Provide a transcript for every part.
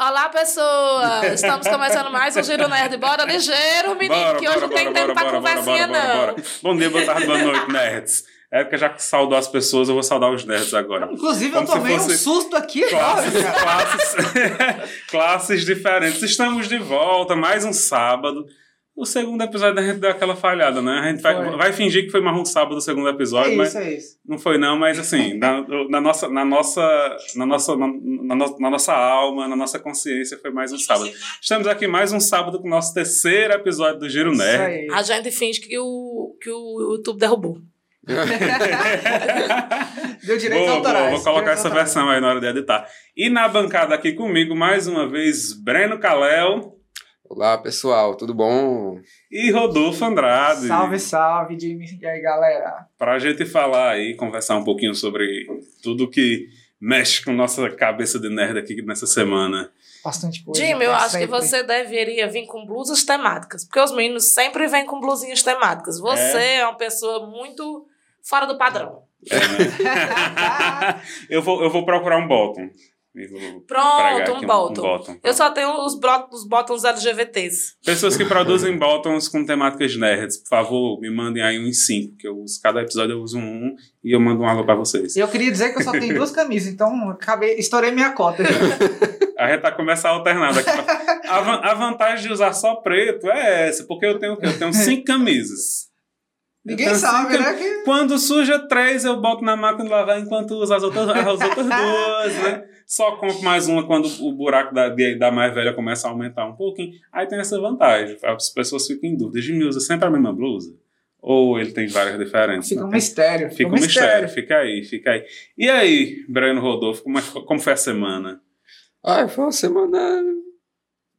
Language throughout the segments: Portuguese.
Olá, pessoas! Estamos começando mais um Giro Nerd. Bora ligeiro, menino, bora, que hoje bora, não tem bora, tempo pra conversinha, não. Bom dia, boa tarde, boa noite, nerds. É porque já que saudou as pessoas, eu vou saudar os nerds agora. Inclusive, Como eu tomei um susto aqui classes, agora. Classes, classes diferentes. Estamos de volta, mais um sábado. O segundo episódio a gente deu aquela falhada, né? A gente vai, vai, fingir que foi marrom sábado o segundo episódio, é isso, mas é isso. não foi não, mas assim, na, na, nossa, na nossa, na nossa, na, na, na, nossa alma, na nossa consciência foi mais um sábado. Estamos aqui mais um sábado com o nosso terceiro episódio do Giro Nerd. A gente finge que o que o YouTube derrubou. Deu direito boa, autorais. Boa, vou colocar essa autorais. versão aí na hora de editar. E na bancada aqui comigo, mais uma vez, Breno Caléu. Olá, pessoal, tudo bom? E Rodolfo Andrade. Salve, salve, Jimmy. E aí, galera? Pra gente falar aí, conversar um pouquinho sobre tudo que mexe com nossa cabeça de nerd aqui nessa semana. Bastante coisa. Jimmy, eu acho sempre. que você deveria vir com blusas temáticas, porque os meninos sempre vêm com blusinhas temáticas. Você é, é uma pessoa muito fora do padrão. É, né? eu, vou, eu vou procurar um bottom. Pronto, um bottom. um bottom. Eu só tenho os, os bottoms LGBTs. Pessoas que produzem bottoms com temáticas nerds, por favor, me mandem aí uns cinco, que eu uso, cada episódio eu uso um e eu mando um água pra vocês. Eu queria dizer que eu só tenho duas camisas, então acabei, estourei minha cota. a gente tá começando a alternar daqui pra... a, a vantagem de usar só preto é essa, porque eu tenho Eu tenho cinco camisas. Ninguém então, sabe, assim, né? Que... Quando suja três, eu boto na máquina de lavar enquanto uso as outras, as outras duas, né? Só compro mais uma quando o buraco da, da mais velha começa a aumentar um pouquinho. Aí tem essa vantagem. As pessoas ficam em dúvida. Jimmy usa sempre a mesma blusa? Ou ele tem várias diferenças? Fica um mistério. Fica um mistério. Fica aí, fica aí. E aí, Breno Rodolfo, como, é, como foi a semana? Ah, foi uma semana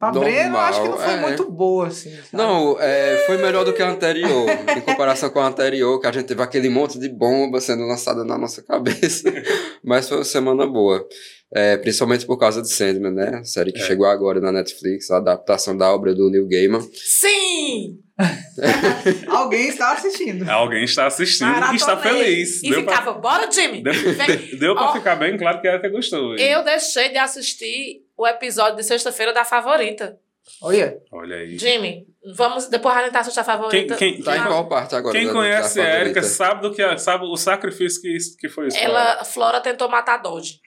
Pra Normal, Breno, acho que não foi é. muito boa, assim. Sabe? Não, é, foi melhor do que a anterior. em comparação com a anterior, que a gente teve aquele monte de bomba sendo lançada na nossa cabeça. Mas foi uma semana boa. É, principalmente por causa de Sandman, né? A série que é. chegou agora na Netflix, a adaptação da obra do Neil Gaiman. Sim! Alguém está assistindo. Alguém está assistindo Maratonei. e está feliz. E deu ficava, pra... bora, Jimmy! Deu, deu pra oh, ficar bem claro que era que gostou. Hein? Eu deixei de assistir o episódio de sexta-feira da favorita. Olha. Olha aí. Jimmy, vamos depois a gente assistir a favorita. Quem, quem, tá em qual parte agora? Quem conhece a Erika sabe do que é, sabe o sacrifício que, que foi isso. Ela, Flora tentou matar Dodge.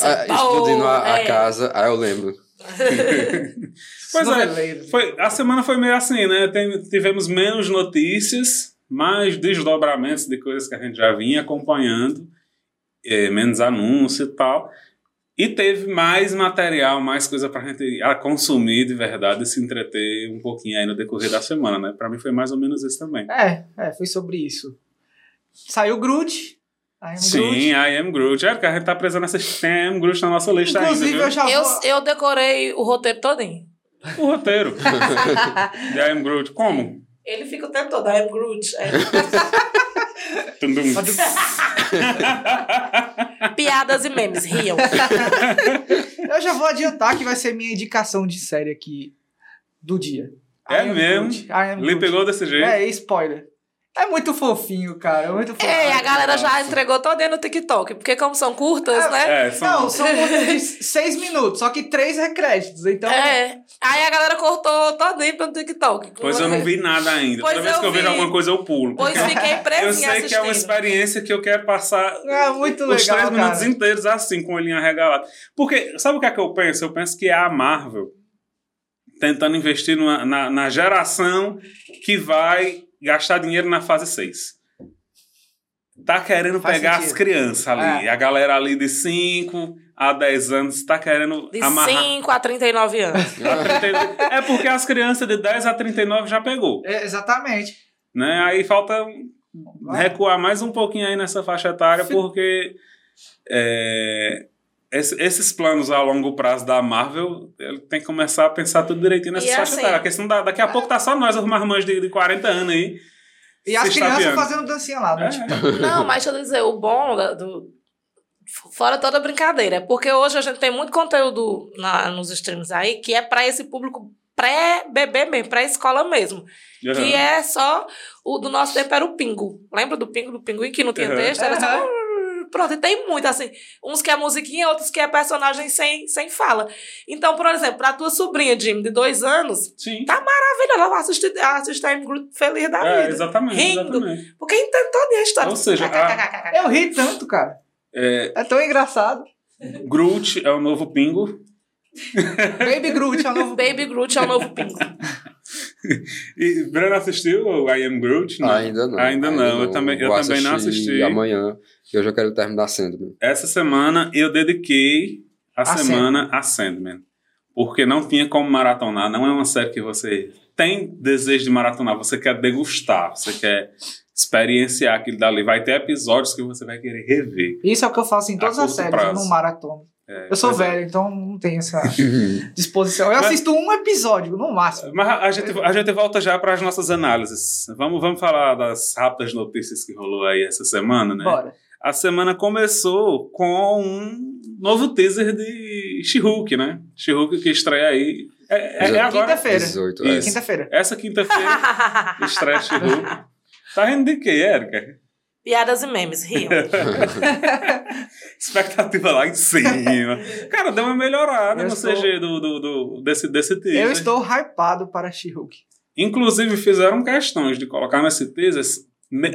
Ah, explodindo a, é. a casa, aí eu lembro. pois é, foi, a semana foi meio assim, né? Tem, tivemos menos notícias, mais desdobramentos de coisas que a gente já vinha acompanhando, é, menos anúncio e tal. E teve mais material, mais coisa pra gente consumir de verdade e se entreter um pouquinho aí no decorrer da semana, né? Pra mim foi mais ou menos isso também. É, é, foi sobre isso. Saiu Groot, I Sim, Groot. I am Groot. É, porque a gente tá precisando tem I am Groot na nossa lista Inclusive, ainda. Eu, já eu, eu decorei o roteiro todinho. O roteiro. de I am Groot. Como? Ele fica o tempo todo, I am Groot. Piadas e memes, riam. eu já vou adiantar que vai ser minha indicação de série aqui do dia. É mesmo? Ele pegou desse jeito? É, spoiler. É muito fofinho, cara. É muito fofinho. É, a galera já entregou todo no TikTok, porque como são curtas, é, né? É, são... Não, são curtas de seis minutos, só que três é créditos, então... É, aí a galera cortou todinho pelo TikTok. Pois eu não vi nada ainda. Pois Toda vez que eu vi. vejo alguma coisa eu pulo. Pois fiquei preso Eu sei assistindo. que é uma experiência que eu quero passar é, muito legal, os três minutos inteiros assim, com o olhinho arregalado. Porque, sabe o que é que eu penso? Eu penso que é a Marvel tentando investir numa, na, na geração que vai gastar dinheiro na fase 6 tá querendo Faz pegar sentido. as crianças ali. É. A galera ali de 5 a 10 anos tá querendo de amarrar. De 5 a 39 anos. é porque as crianças de 10 a 39 já pegou. É, exatamente. Né? Aí falta recuar mais um pouquinho aí nessa faixa etária, porque é, esses planos a longo prazo da Marvel, ele tem que começar a pensar tudo direitinho nessa e faixa assim, etária. Questão da, daqui a pouco tá só nós, os marmãs de, de 40 anos aí e as crianças fazendo dancinha lá, né? É. Não, mas deixa eu dizer, o bom do, fora toda brincadeira, é porque hoje a gente tem muito conteúdo na, nos streams aí que é para esse público pré-bebê mesmo, pré-escola mesmo. Uhum. Que é só o do nosso tempo era o pingo. Lembra do pingo, do pinguim que não tinha uhum. texto? Era só Pronto, e tem muito, assim, uns que é musiquinha, outros que é personagem sem, sem fala. Então, por exemplo, pra tua sobrinha, Jim, de dois anos, Sim. tá maravilhosa. Ela vai assistir, assistir Time Group feliz da É, vida. exatamente, Rindo. exatamente. Porque entende toda a história. Ou seja, a- Eu ri tanto, cara. É, É tão engraçado. Groot é o novo Pingo. Baby Groot é o novo. Baby Groot é o novo Pingo. E Breno assistiu o I Am Groot? Não. Ainda não. Ainda não. Eu também, eu também não assisti. amanhã, que hoje eu quero terminar sendo. Essa semana eu dediquei a, A semana a Sandman. Porque não tinha como maratonar. Não é uma série que você tem desejo de maratonar. Você quer degustar. Você quer experienciar aquilo dali. Vai ter episódios que você vai querer rever. Isso é o que eu faço em todas as séries, prazo. eu não maratono. É, Eu sou é. velho, então não tenho essa disposição. Eu Mas- assisto um episódio, no máximo. Mas a gente, a gente volta já para as nossas análises. Vamos, vamos falar das rápidas notícias que rolou aí essa semana, né? Bora. A semana começou com um novo teaser de She-Hulk, né? She-Hulk que estreia aí. É, é- agora. Quinta-feira. 18, é. Quinta-feira. Essa quinta-feira estreia She-Hulk. Tá rindo de quê, Érica? Piadas e memes, riam. Expectativa lá em cima. Cara, deu uma melhorada Eu no estou- CG do, do, do- desse, desse teaser. Eu estou hypado para She-Hulk. Inclusive, fizeram questões de colocar nesse teaser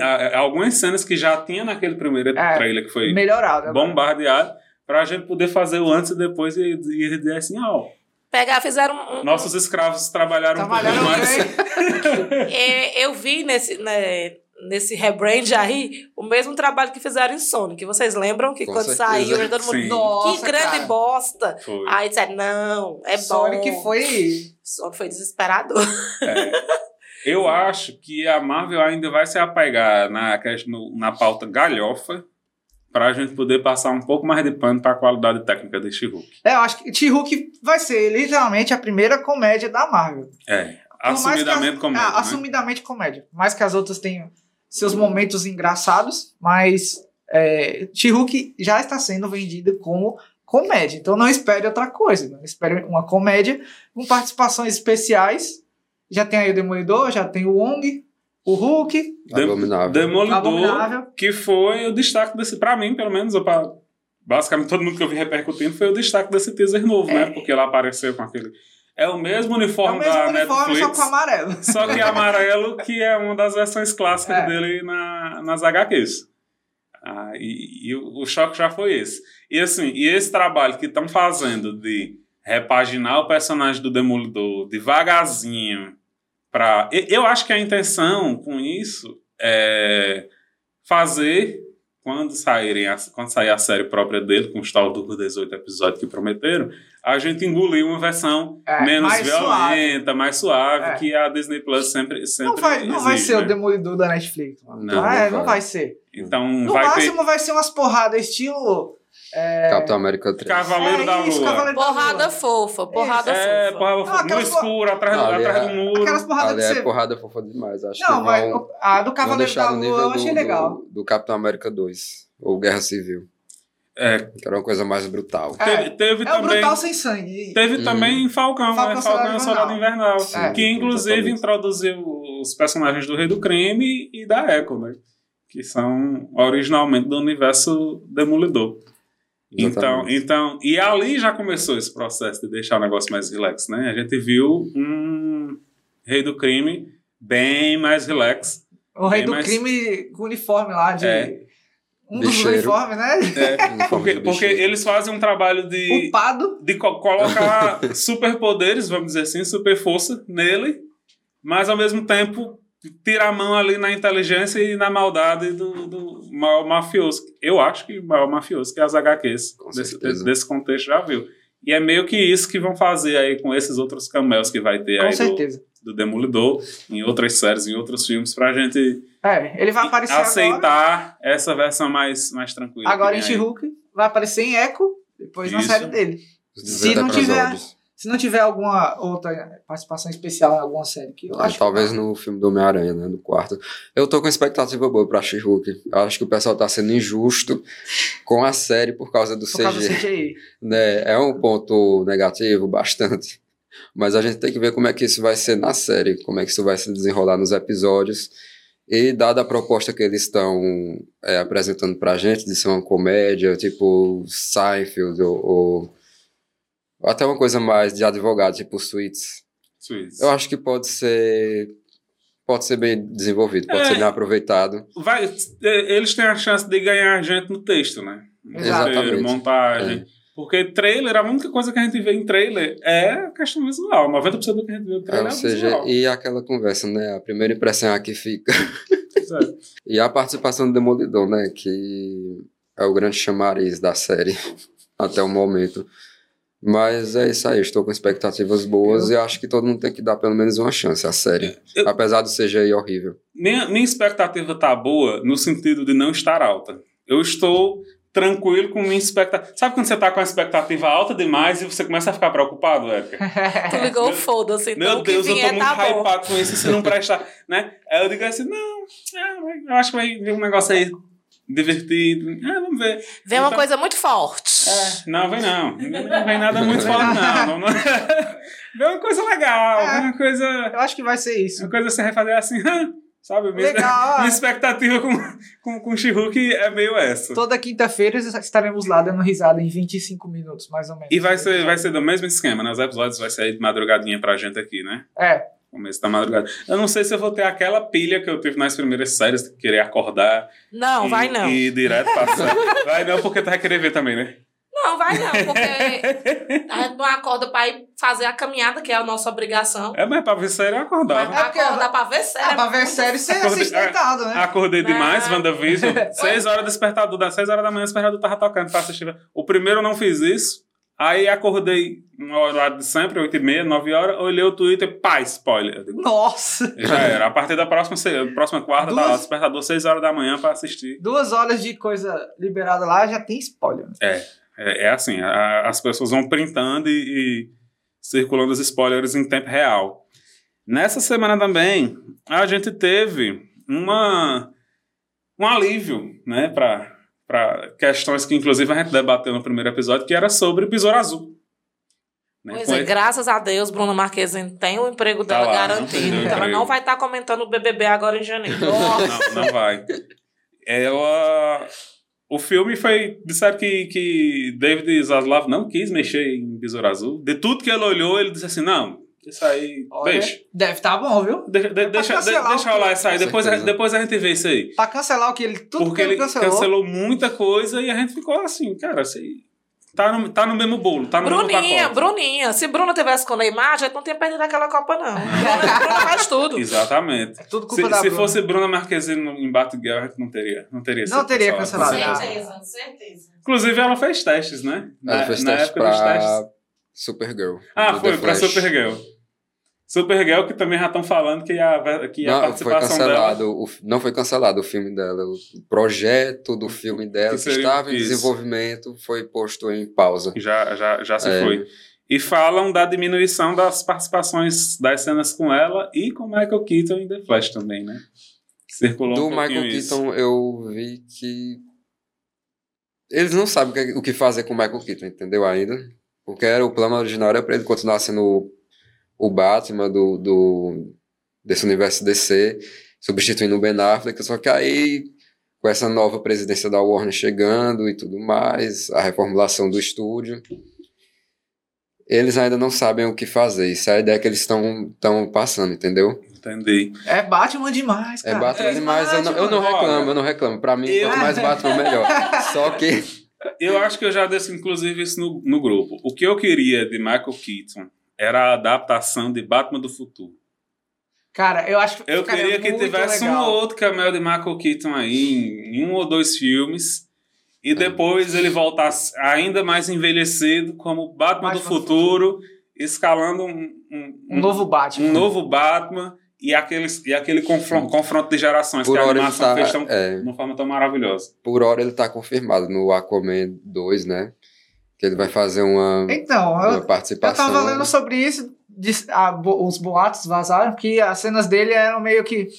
a- a- algumas cenas que já tinha naquele primeiro É, trailer que foi Melhorado. bombardeado, pra gente poder fazer o antes e depois e, e dizer assim, ó, Pegar, fizeram um, nossos escravos trabalharam, Trabalharam um pouco mais. É, eu vi nesse, né, nesse rebrand aí o mesmo trabalho que fizeram em Sonic. Vocês lembram que Com quando certeza. saiu, todo mundo. Sim. Nossa, que grande cara. bosta! Foi. Aí disseram, não, é bom. Sonic foi. Sonic foi desesperador. É. Eu acho que a Marvel ainda vai se apegar na, na pauta galhofa pra gente poder passar um pouco mais de pano pra qualidade técnica de She-Hulk. É, eu acho que She-Hulk vai ser literalmente a primeira comédia da Marvel. É. Por Assumidamente as- comédia. Ah, né? assumidamente comédia. Mais que as outras tenham seus momentos engraçados, mas é, She-Hulk já está sendo vendida como comédia. Então não espere outra coisa. Não espere uma comédia com participações especiais. Já tem aí o Demolidor, já tem o Wong, o Hulk, Abominável. Demolidor, Abominável. que foi o destaque desse, pra mim, pelo menos, ou pra basicamente todo mundo que eu vi repercutindo, foi o destaque desse teaser novo, né? Porque ela apareceu com aquele. É o mesmo É o uniforme mesmo da uniforme, Netflix. só com amarelo. Só que amarelo, que é uma das versões clássicas É. dele na, nas HQs. Ah, e e o, o choque já foi esse. E assim, e esse trabalho que estão fazendo de repaginar o personagem do Demolidor devagarzinho para eu acho que a intenção com isso é fazer quando saírem a, quando sair a série própria dele com os tal dos 18 episódios que prometeram a gente engolir uma versão É, menos mais violenta, mais suave, É. que a Disney Plus sempre, sempre Não vai, não vai exige, ser né? o Demolidor da Netflix. mano. Não, Não, é, não vai. ser. Então No vai máximo vai ser umas porradas estilo. É, Capitão América 3. ter Cavaleiro é da isso, Lua. Cavaleiro da Porrada Lua. fofa, porrada É, fofa. porra, Não, no escuro, atrás, do- atrás é- do muro. Aquelas porradas Ali é você. porrada fofa demais. Acho Não, que mas vão, a do Cavaleiro da Lua eu achei do, legal. do, do Capitão América 2. Ou Guerra Civil. É, Que era uma coisa mais brutal. É, teve, teve É o também. brutal sem sangue. Teve Hum. também Falcão, Falcão, né? Falcão e Soldado Invernal. Sim, que inclusive exatamente. introduziu os personagens do Rei do Crime e da Echo, né? Que são originalmente do universo Demolidor. Então, Exatamente. então, e ali já começou esse processo de deixar o negócio mais relax, né? A gente viu um Rei do Crime bem mais relax. O rei do mais- crime com uniforme lá de. É. Um dos uniformes, né? É, porque, porque eles fazem um trabalho de, Upado. de co- colocar superpoderes, vamos dizer assim, super força nele, mas ao mesmo tempo tira a mão ali na inteligência e na maldade do, do maior mafioso. Eu acho que o maior mafioso que as HQs Com desse, desse contexto já viu. E é meio que isso que vão fazer aí com esses outros cameos que vai ter Com aí do, certeza. do Demolidor, em outras séries, em outros filmes, pra gente É, ele vai aparecer agora. aceitar essa versão mais, mais tranquila. Agora em que. She-Hulk. Vai aparecer em Echo. Depois na Isso. série dele. Se 18 não tiver-. Se não tiver alguma outra participação especial em alguma série que eu É, acho. talvez no filme do Homem-Aranha, né? No quarto. Eu tô com expectativa boa pra She-Hulk. Eu acho que o pessoal tá sendo injusto com a série por causa do Por causa do CG. CGI. né? É um ponto negativo, bastante. Mas a gente tem que ver como é que isso vai ser na série, como é que isso vai se desenrolar nos episódios. E dada a proposta que eles estão é, apresentando pra gente, de ser uma comédia, tipo Seinfeld ou, ou, até uma coisa mais de advogado, tipo Suits. Suits. Eu acho que pode ser pode ser bem desenvolvido, pode é, ser bem aproveitado. Vai, é, eles têm a chance de ganhar gente no texto, né? Exatamente. Montagem. É. Porque trailer, a única coisa que a gente vê em trailer é a questão visual. 90% do que a gente vê no trailer é, ou seja, visual. E aquela conversa, né? A primeira impressão é a que fica. e a participação do Demolidor, né? Que é o grande chamariz da série até o momento. Mas é isso aí, estou com expectativas boas eu... e acho que todo mundo tem que dar pelo menos uma chance à série. Eu... Apesar do CGI horrível. Minha, minha expectativa tá boa no sentido de não estar alta. Eu estou tranquilo com minha expectativa. Sabe quando você tá com a expectativa alta demais e você começa a ficar preocupado, Érica? tu ligou o foda-se, então Meu Deus, eu tô muito tá hypado com isso, se não prestar, né? Aí eu digo assim, não, é, eu acho que vai vir um negócio aí divertido. Ah, vamos ver. Vem então, uma coisa muito forte. É, não, vem não. Não vem nada muito forte, não. não, não. Vem uma coisa legal, é, vem uma coisa... Eu acho que vai ser isso. Uma coisa você vai fazer assim... Sabe? Minha, Legal. minha expectativa com, com, com She-Hulk é meio essa. Toda quinta-feira estaremos lá dando risada em 25 minutos, mais ou menos. E vai ser, vai ser do mesmo esquema, né? Os episódios vai sair de madrugadinha pra gente aqui, né? É. Começo da madrugada. Eu não sei se eu vou ter aquela pilha que eu tive nas primeiras séries, de querer acordar. Não, e, vai não. E ir direto passar. vai não, porque tu vai querer ver também, né? Não, vai não, porque a gente não acorda pra ir fazer a caminhada, que é a nossa obrigação. É, mas pra ver série eu acordava. Mas pra acordar pra ver série. Ah, pra ver série você assiste deitado, né? Acordei demais, não. WandaVision. seis horas despertador, das seis horas da manhã o despertador tava tocando pra assistir. O primeiro eu não fiz isso. Aí acordei no horário de sempre, 8 e meia, 9 horas, olhei o Twitter, pá, spoiler. Digo, Nossa! Já era. A partir da próxima, próxima quarta, Duas... tá lá, despertador 6 horas da manhã pra assistir. Duas horas de coisa liberada lá, já tem spoiler. É. É, é assim, a, as pessoas vão printando e, e, circulando os spoilers em tempo real. Nessa semana também, a gente teve uma, um alívio, né, para questões que inclusive a gente debateu no primeiro episódio, que era sobre o Besouro Azul. Né? Pois é, graças a Deus, Bruna Marquezine tem o emprego tá dela lá, garantido. Então ela não vai estar tá comentando o BBB agora em janeiro. não, não vai. Ela o filme foi. Disseram que, que David Zaslav não quis mexer em Besouro Azul. De tudo que ele olhou, ele disse assim: não, isso aí. Olha, deixa. Deve estar tá bom, viu? De, de, deixa de, deixa rolar isso aí. Depois, a, depois a gente vê isso aí. Pra cancelar o que ele. Tudo Porque que ele, ele cancelou. cancelou muita coisa e a gente ficou assim, cara, assim. Tá no, tá no mesmo bolo, tá no Bruninha, mesmo pacote. Bruninha. Se Bruno tivesse com o Neymar, já não tinha perdido aquela Copa, não. Bruna faz tudo. Exatamente. É tudo culpa se, da se fosse Bruna Marquezine em Batgirl, a gente não teria. Não teria, não teria cancelado. Certeza, certeza. Inclusive, ela fez testes, né? Ela na, fez testes pra testes. Supergirl. Ah, foi, pra Supergirl. Supergirl, que também já estão falando que a, que a não, participação foi cancelado, dela... O, não foi cancelado o filme dela. O projeto do filme dela, que, que estava em isso. desenvolvimento, foi posto em pausa. Já, já, já se é. foi. E falam da diminuição das participações das cenas com ela e com Michael Keaton em The Flash também, né? Circulou do um Michael isso. Keaton eu vi que eles não sabem o que fazer com o Michael Keaton, entendeu ainda? Porque era, o plano original era para ele continuar sendo o Batman do, do, desse universo DC, substituindo o Ben Affleck, só que aí, com essa nova presidência da Warner chegando e tudo mais, a reformulação do estúdio, eles ainda não sabem o que fazer. Isso é a ideia que eles estão passando, entendeu? Entendi. É Batman demais, cara. É Batman é demais. Batman. Eu, não, eu não reclamo, eu não reclamo. Pra mim, eu... quanto mais Batman, melhor. Só que... Eu acho que eu já disse, inclusive, isso no, no grupo. O que eu queria de Michael Keaton era a adaptação de Batman do Futuro. Cara, eu acho que Eu queria que tivesse legal. um ou outro cameo de Michael Keaton aí, em um ou dois filmes, e depois ele voltasse ainda mais envelhecido como Batman do futuro, futuro, escalando um, um, um, novo Batman. Um novo Batman e aquele, e aquele confronto, confronto de gerações Por que a animação tá, fez tão, é, de uma forma tão maravilhosa. Por hora ele está confirmado no Aquaman 2, né? Que ele vai fazer uma, então, uma eu, participação. Eu tava lendo sobre isso, de, a, os boatos vazaram que as cenas dele eram meio que.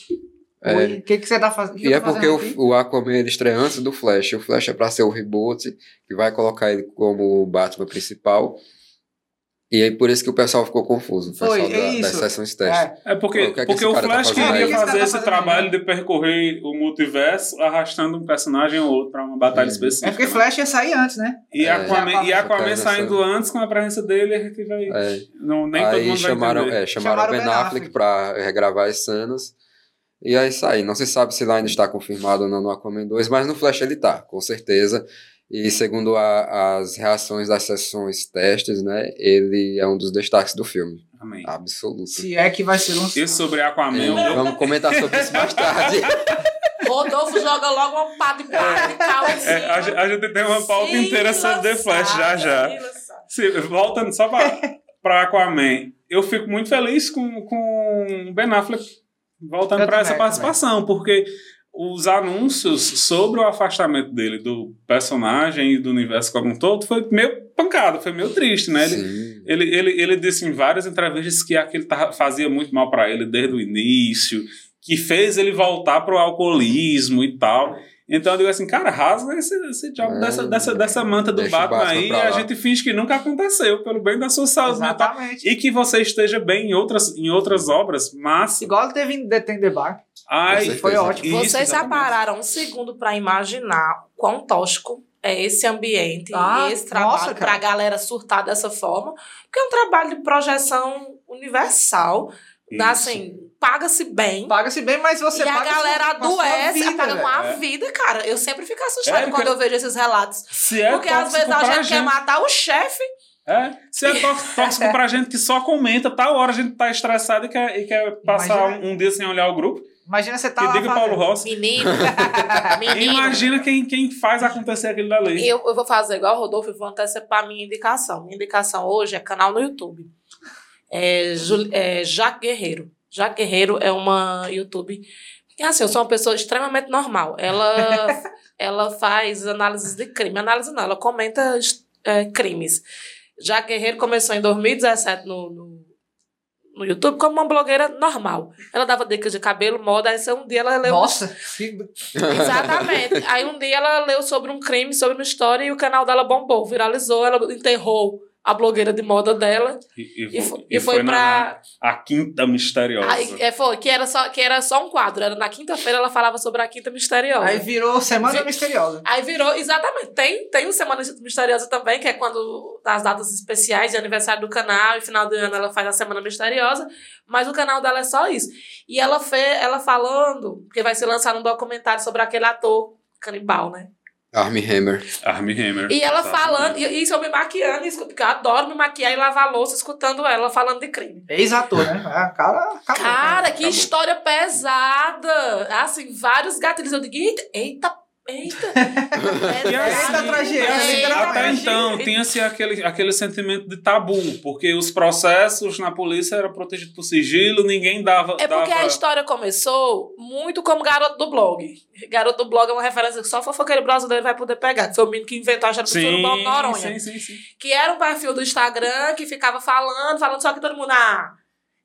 É. O que, que você tá fazendo? E é porque o, o Aquaman ele estreia antes do Flash. O Flash é pra ser o reboot, que vai colocar ele como o Batman principal. E aí por isso que o pessoal ficou confuso, o pessoal Foi, é da, das sessões teste. É, é porque, Pô, que é porque o tá Flash tá queria fazer esse tá trabalho de percorrer o multiverso arrastando um personagem ou outro para uma batalha hum. específica. É porque Flash ia sair antes, né? E é, Aquaman, e Aquaman saindo antes com a presença dele, a gente vai... É. Não, nem aí todo mundo chamaram, vai é, chamaram, chamaram Ben Affleck, Affleck para regravar as cenas. E aí sai. Não se sabe se lá ainda está confirmado ou não no Aquaman 2, mas no Flash ele tá, com certeza. E segundo a, as reações das sessões testes, né, ele é um dos destaques do filme. Amém. Absoluto. Se é que vai ser um. E sobre Aquaman? É, vamos comentar sobre isso mais tarde. Rodolfo joga logo uma pá de pá de cal em cima. É, a, gente, a, gente tem uma pauta Sim, inteira sobre The Flash já já. Se, voltando só para Aquaman, eu fico muito feliz com, com Ben Affleck voltando para essa participação, também. porque os anúncios sobre o afastamento dele do personagem e do universo como um todo foi meio pancado, foi meio triste, né? Ele, ele, ele, ele, disse em várias entrevistas que aquilo fazia muito mal para ele desde o início, que fez ele voltar pro alcoolismo e tal. Então eu digo assim, cara, rasga esse, esse diabo é, dessa, dessa, dessa manta do Batman aí e a gente finge que nunca aconteceu, pelo bem da sua saúde mental. E que você esteja bem em outras, em outras obras, mas. Igual teve em The Bar. Ai, foi ótimo. Vocês já pararam um segundo para imaginar quão tóxico é esse ambiente ah, e esse trabalho para a galera surtar dessa forma? Porque é um trabalho de projeção universal. Assim, paga-se bem. Paga-se bem, mas você E a galera adoece, vida, paga com a é. vida, cara. Eu sempre fico assustada é, quando eu vejo esses relatos. Se é porque às vezes a gente, gente quer matar o chefe. É, se é tóxico pra gente que só comenta, tal hora a gente tá estressado e quer, e quer passar um, um dia sem olhar o grupo. Imagina você tá que lá diga Paulo Rossi. Menino. menino. Imagina quem, quem faz acontecer aquilo dali. Eu, eu vou fazer igual o Rodolfo e vou antecipar a minha indicação. Minha indicação hoje é canal no YouTube. É, é Jaque Guerreiro. Jaque Guerreiro é uma YouTube. Assim, eu sou uma pessoa extremamente normal. Ela, ela faz análises de crime. Análise não, ela comenta é, crimes. Jaque Guerreiro começou em 2017 no, no no YouTube como uma blogueira normal. Ela dava dicas de cabelo, moda, aí um dia ela leu. Nossa! Exatamente. Aí um dia ela leu sobre um crime, sobre uma história, e o canal dela bombou, viralizou, ela enterrou a blogueira de moda dela. E, e, e foi, e foi, foi pra. A Quinta Misteriosa. Aí, é, foi, que era, só, que era só um quadro. Era na quinta-feira ela falava sobre a Quinta Misteriosa. Aí virou Semana Vi, Misteriosa. Aí virou, exatamente. Tem, tem o Semana Misteriosa também, que é quando, nas datas especiais de aniversário do canal, e final do ano ela faz a Semana Misteriosa. Mas o canal dela é só isso. E ela fez, ela falando, porque vai ser lançado um documentário sobre aquele ator canibal, né? Army Hammer. Army Hammer. E ela falando, e isso eu me maquiando, porque eu adoro me maquiar e lavar louça escutando ela falando de crime. Ex-ator, né? É, cara, cara, que história pesada. Assim, vários gatilhos. Eu digo, eita, eita Eita! e assim, tragédia, até então, tinha-se aquele, aquele sentimento de tabu, porque os processos na polícia eram protegidos por sigilo, ninguém dava. É porque dava... a história começou muito como garoto do blog. Garoto do blog é uma referência que só fofoqueiro brasileiro vai poder pegar, que foi o menino que inventou a geração do Noronha. Sim, sim, sim. Que era um perfil do Instagram que ficava falando, falando só que todo mundo, ah,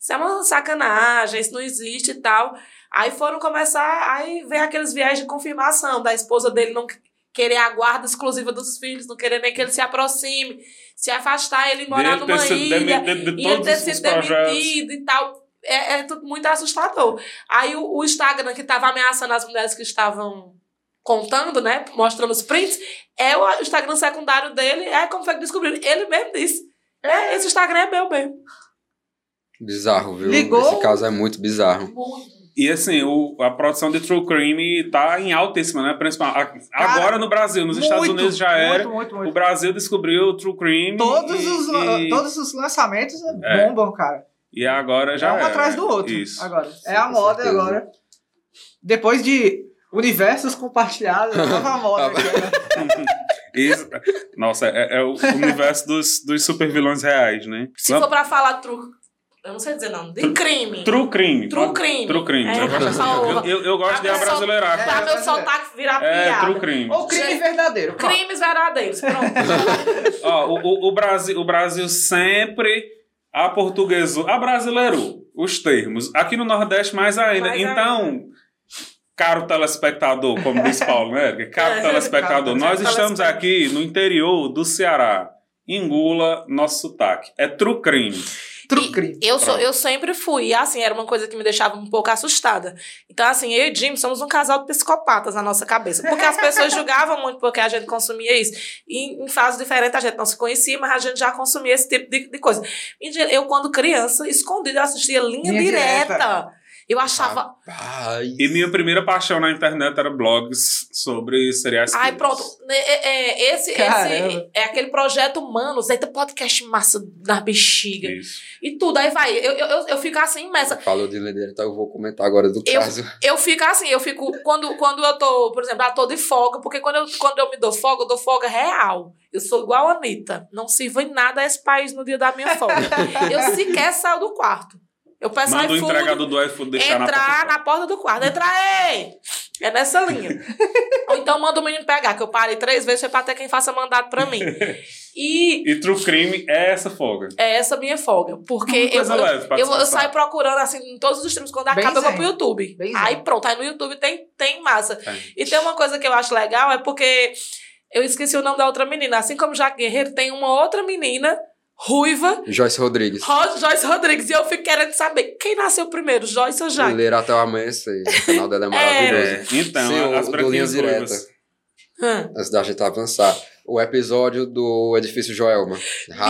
isso é uma sacanagem, isso não existe e tal. Aí foram começar, aí vem aqueles viés de confirmação da esposa dele não querer a guarda exclusiva dos filhos, não querer nem que ele se aproxime, se afastar, ele morar numa ilha, de e ele ter sido demitido e tal. É, é, tudo muito assustador. Aí o, o Instagram que estava ameaçando as mulheres que estavam contando, né, mostrando os prints, é o Instagram secundário dele, é como foi que descobriram. Ele mesmo disse, é, esse Instagram é meu mesmo. Bizarro, viu? Ligou? Esse caso é muito bizarro. Muito. E assim, o, a produção de True Crime tá em altíssima, né? Principalmente agora no Brasil, nos muito, Estados Unidos já era. Muito, muito, o Brasil descobriu o True Crime. Todos, e, os, e... todos os lançamentos é. bombam, cara. E agora já. É um era. atrás do outro. Isso. Agora. É a moda certeza. agora. Depois de universos compartilhados, é nova moda né? Isso. Nossa, é, é, o universo dos, dos super vilões reais, né? Se for pra falar true eu não sei dizer não. De crime. True crime. True crime. True crime. É, eu, eu, eu, gosto de abrasileirar. Pra meu sotaque virar é, piada. True crime. Ou crime verdadeiro. Crimes verdadeiros. Pronto. Ó, o, o, o, Brasil, o Brasil sempre a portuguesou, a brasileiro os termos. Aqui no Nordeste mais ainda. Mais então... Ainda. Caro telespectador, como diz Paulo, né? Caro é, telespectador, nós estamos aqui no interior do Ceará. engula nosso sotaque. É true crime. Eu, sou, eu sempre fui. E assim, era uma coisa que me deixava um pouco assustada. Então, assim, eu e Jim somos um casal de psicopatas na nossa cabeça. Porque as pessoas julgavam muito porque a gente consumia isso. E em fases diferentes a gente não se conhecia, mas a gente já consumia esse tipo de, de coisa. Eu, quando criança, escondida, assistia linha, linha direta. direta. Eu achava. Rapaz. E minha primeira paixão na internet era blogs sobre seriais Ai, pronto. É, é, é esse, esse é aquele projeto Humanos. Aí tem podcast massa na bexiga. Isso. E tudo. Aí vai. Eu, eu, eu fico assim, imensa. Falou de líder, então eu vou comentar agora do eu, caso. Eu fico assim, eu fico. Quando, quando eu tô, por exemplo, eu tô de folga, porque quando eu, quando eu me dou folga, eu dou folga real. Eu sou igual a Anitta. Não sirvo em nada a esse país no dia da minha folga. eu sequer saio do quarto. Eu peço Manda o entregador do iFood deixar entrar na porta, do quarto. Entra aí! É nessa linha. Ou então manda o menino pegar, que eu parei três vezes, foi pra ter quem faça mandado pra mim. E, e true crime é essa folga. É essa minha folga. Porque eu, eu, eu, eu, saio procurando, assim, em todos os streams, quando acaba, eu vou pro YouTube. Bem aí zen. pronto, aí no YouTube tem, tem massa. É. E tem uma coisa que eu acho legal, é porque eu esqueci o nome da outra menina. Assim como Jaque Guerreiro, tem uma outra menina ruiva. Joyce Rodrigues. Ro Joyce Rodrigues. E eu fico querendo saber quem nasceu primeiro, Joyce ou Jaque? Ler até o amanhecer. O canal dela é, é. maravilhoso. É. Então, Sim, as Linhas Diretas. Hum. Antes da gente avançar. O episódio do Edifício Joelma.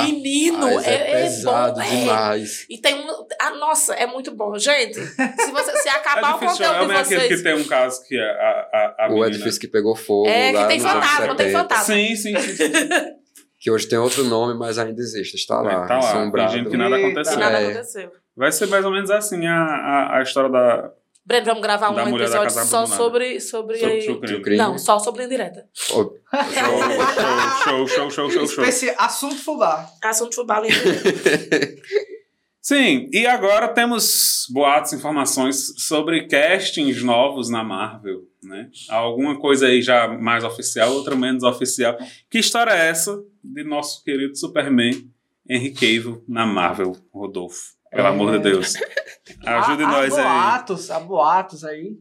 Menino, é, é, pesado é bom, demais. E tem um. Ah, nossa, é muito bom. Gente, se, você, se acabar o conteúdo Joelma de vocês. É aquele que tem um caso que a, a, a O menina... edifício que pegou fogo. É, que tem fantasma, tem fantasma. Sim, sim, sim. sim. que hoje tem outro nome, mas ainda existe, está lá, tá lá assombrado. Fingindo que nada aconteceu. Nada aconteceu. Vai ser mais ou menos assim a, a, a história da... Breno, vamos gravar um episódio só sobre... sobre, sobre crime. Não, só sobre indireta. Oh. show, show, show, show, show, show. Assunto fubá. Assunto fubá, Sim, e agora temos boatos, informações sobre castings novos na Marvel, né? Alguma coisa aí já mais oficial, outra menos oficial. Que história é essa de nosso querido Superman, Henry Cavill, na Marvel, Rodolfo? Pelo é... amor de Deus. Ajude há, nós há boatos, aí. Há boatos aí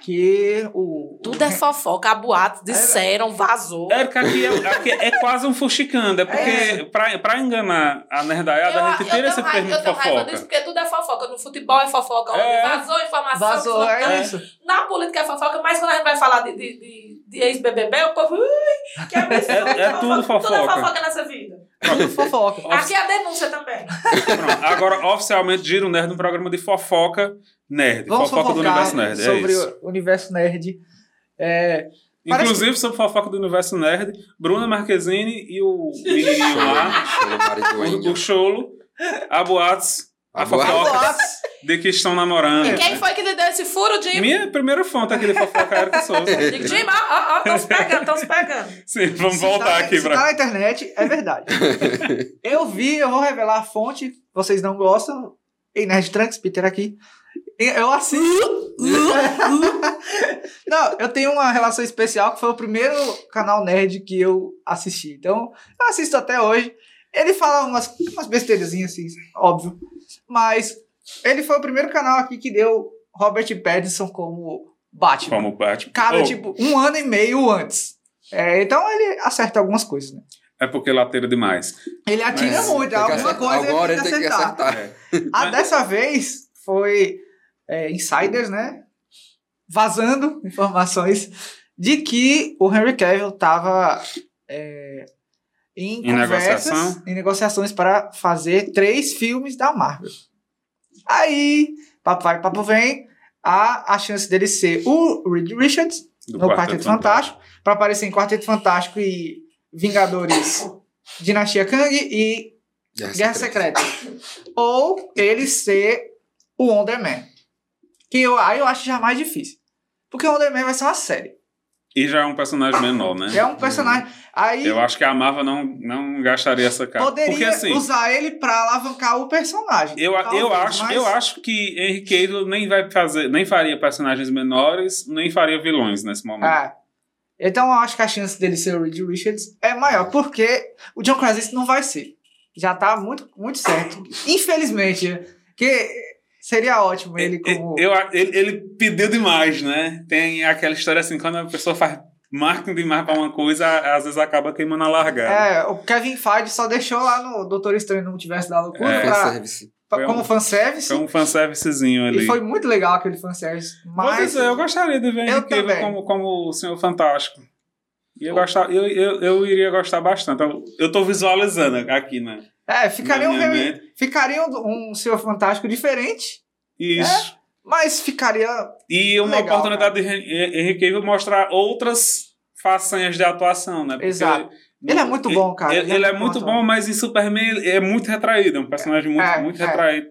que o. Tudo é fofoca, boatos, disseram, vazou. É, que aqui é, aqui é quase um fuxicando. É porque, é. Pra, pra enganar a nerdaiada, a gente tira esse termo de fofoca. Disso, porque tudo é fofoca. No futebol é fofoca. É. Vazou informação. Vazou, é isso. Na política é fofoca, mas quando a gente vai falar de, de, de, de ex-BBB, o povo. Ui, que absurdo. É, é tudo fofoca. Tudo é fofoca nessa vida. Tudo fofoca. Aqui é a denúncia também. Pronto. Agora, oficialmente, Giro Nerd um programa de fofoca nerd. Vamos fofoca do universo nerd. É sobre é o universo nerd. É, Inclusive, parece... sobre fofoca do universo nerd, Bruna Marquezine e o menininho lá, o, o Cholo, a Boatos, a, a fofoca de que estão namorando. E quem foi que lhe deu esse furo, Jim? Minha primeira fonte aqui de fofoca era que Souza. Jim, ó, ó, estão se pegando, estão se pegando. Sim, vamos se voltar tá, aqui se pra... tá na internet, é verdade. eu vi, eu vou revelar a fonte, vocês não gostam, em Nerd Trunks, Peter aqui. Eu assisto. Não, eu tenho uma relação especial que foi o primeiro canal nerd que eu assisti. Então, eu assisto até hoje. Ele fala umas, umas besteirazinhas assim, óbvio. Mas ele foi o primeiro canal aqui que deu Robert Pattinson como Batman. Como Batman. Cara, oh. tipo, um ano e meio antes. É, então ele acerta algumas coisas, né? É porque ele atira demais. Ele atira Mas muito, alguma acertar, coisa ele tem que acertar. Acertar. É. A dessa vez foi é, insiders, né? Vazando informações de que o Henry Cavill estava é, em, em conversas, negociação. em negociações para fazer três filmes da Marvel. Aí, papo vai, papo vem, há a chance dele ser o Reed Richards Do no Quarteto, Fantástico, para aparecer em Quarteto Fantástico e Vingadores Dinastia Kang e Guerra, Guerra Secreta. Secreta. Ou ele ser o Wonder Man. Que eu, aí eu acho já mais difícil. Porque o Wonder Man vai ser uma série. E já é um personagem menor, né? É um personagem. Aí, eu acho que a Marvel não, não gastaria essa cara. Poderia Porque, assim, usar ele para alavancar o personagem. Eu, talvez, eu, acho, mas... eu acho que Henry Cavill nem vai fazer, nem faria personagens menores, nem faria vilões nesse momento. É. Então eu acho que a chance dele ser o Reed Richards é maior, porque o John Krasinski não vai ser. Já tá muito, muito certo. Infelizmente, que Seria ótimo ele como. Eu, ele, ele pediu demais, né? Tem aquela história assim, quando a pessoa faz marketing demais pra uma coisa, às vezes acaba queimando a largada. É, o Kevin Feige só deixou lá no Doutor Estranho no Multiverso da Loucura é. pra, pra, como um, fanservice. Foi um fanservicezinho ali. E foi muito legal aquele fanservice. Mas, eu gostaria de ver Henry como, como o Senhor Fantástico. E eu, gostar, eu, eu, eu iria gostar bastante. Eu, eu tô visualizando aqui, né? É, ficaria, um, ficaria um, um Senhor Fantástico diferente. Isso. É, mas ficaria. E uma legal, oportunidade cara. de Henry Cavill mostrar outras façanhas de atuação, né? Porque Exato. Ele é muito bom, cara. Ele, ele, ele é, é, muito bom, mas em Superman é muito retraído. É um personagem muito, é, muito é. retraído.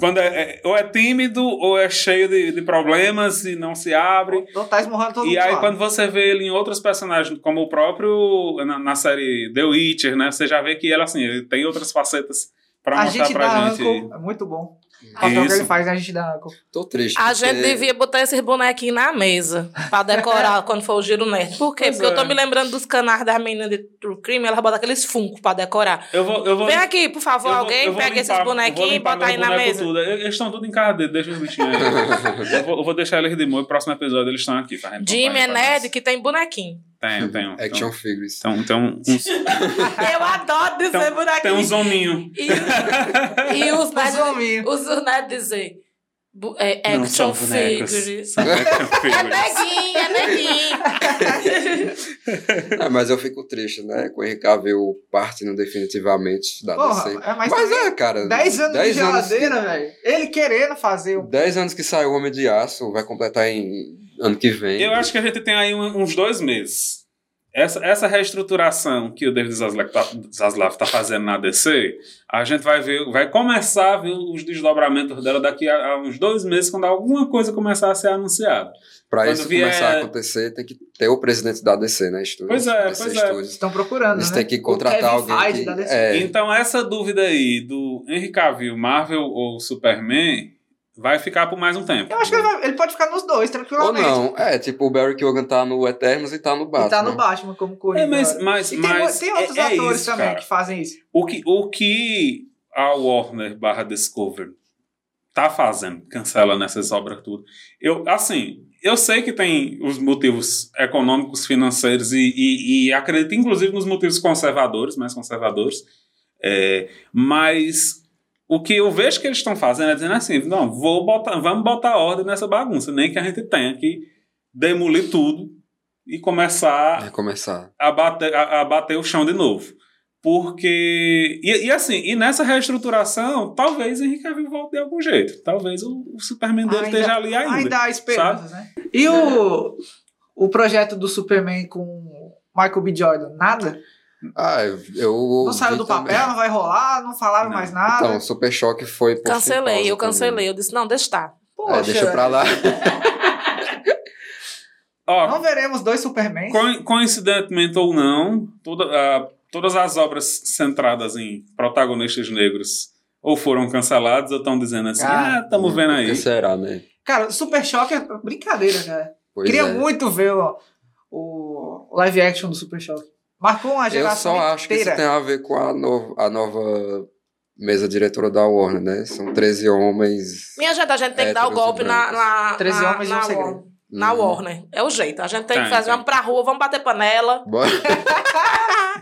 Quando é, é, ou é tímido, ou é cheio de, de problemas e não se abre. Não tá esmurrando todo E aí, quando você vê ele em outros personagens, como o próprio na, na, série The Witcher, né? Você já vê que ele, assim, ele tem outras facetas pra a mostrar gente pra gente. Uncle, é muito bom. Papel que ele faz a gente dá. Tô triste. A porque... gente devia botar esses bonequinhos na mesa pra decorar quando for o giro nerd. Por quê? Pois porque é. eu tô é. me lembrando dos canais das meninas de True Crime, elas botam aqueles funko pra decorar. Eu vou, eu vou, Vem aqui, por favor, vou, alguém pega esses bonequinhos e bota aí na mesa. Tudo. Eles estão tudo em casa dele, deixa os bichinhos aí. eu, vou, eu vou deixar eles de molho, próximo episódio eles estão aqui. Pra Jimmy é nerd que tem bonequinho. Tenho, tenho. Action então, figures. Então, tem uns... Eu adoro dizer então, bonequinho. Tem uns hominhos. E, e os nerds... Os nerds dizer... É, action figures. É neguinho, é neguinho. ah, mas eu fico triste, né? Com o Henrique Cavill partindo definitivamente da Porra, DC. É, mas, mas é, cara. 10 anos dez de geladeira, velho. Ele querendo fazer. O... 10 anos que saiu o Homem de Aço, vai completar em ano que vem. Eu acho que a gente tem aí uns dois meses. Essa, essa reestruturação que o David Zaslav está tá fazendo na DC, a gente vai ver, vai começar a ver os desdobramentos dela daqui a, a uns dois meses, quando alguma coisa começar a ser anunciada. Para isso vier... começar a acontecer, tem que ter o presidente da DC, né? Estúdio, pois é, DC pois é. Estão procurando, Eles né? têm que contratar alguém. Que, é... Então, essa dúvida aí do Henry Cavill, Marvel ou Superman, vai ficar por mais um tempo. Eu acho que ele, vai, ele pode ficar nos dois, tranquilamente. Ou não, é, tipo, o Barry Keoghan tá no Eternos e tá no Batman. E tá no Batman como Coringa. É, mas, mas, e mas tem, tem outros é, atores é isso, também cara. que fazem isso. O que, o que a Warner barra Discovery tá fazendo, cancelando essas obras tudo. Eu, assim, eu sei que tem os motivos econômicos, financeiros e, e, e acredito inclusive nos motivos conservadores, mais conservadores, é, mas o que eu vejo que eles estão fazendo é dizendo assim, não, vou botar, vamos botar ordem nessa bagunça, nem que a gente tenha que demolir tudo e começar, é começar. A, bater, a, a, bater o chão de novo. Porque. E, e, assim, e nessa reestruturação, talvez Henrique Cavill volte de algum jeito. Talvez o, o Superman dele ainda, esteja ali ainda. Ainda há esperança, sabe? né? E o, o projeto do Superman com Michael B. Jordan? Nada? Ah, eu. Não saiu do papel, também. não vai rolar, não falaram não. mais nada. Então, Super Choque foi. Por cancelei, eu cancelei. Também. Eu disse, não, deixa estar. Poxa, é, deixa pra lá. Ó, não veremos dois Supermans. Co coincidentemente ou não, toda, uh, todas as obras centradas em protagonistas negros ou foram canceladas ou estão dizendo assim, ah, estamos ah, vendo aí. que será, né? Cara, Super Choque é brincadeira, cara. Pois Queria é. muito ver ó, o live action do Super Choque. Marcou uma geração Eu só acho inteira. que isso tem a ver com a, no, a nova mesa diretora da Warner, né? São 13 homens. Minha gente, a gente tem que dar o golpe na, na. 13 na, homens na, e um segredo. Na uhum. Warner. É o jeito. A gente tem, tem que fazer, tem. vamos pra rua, vamos bater panela. Bora.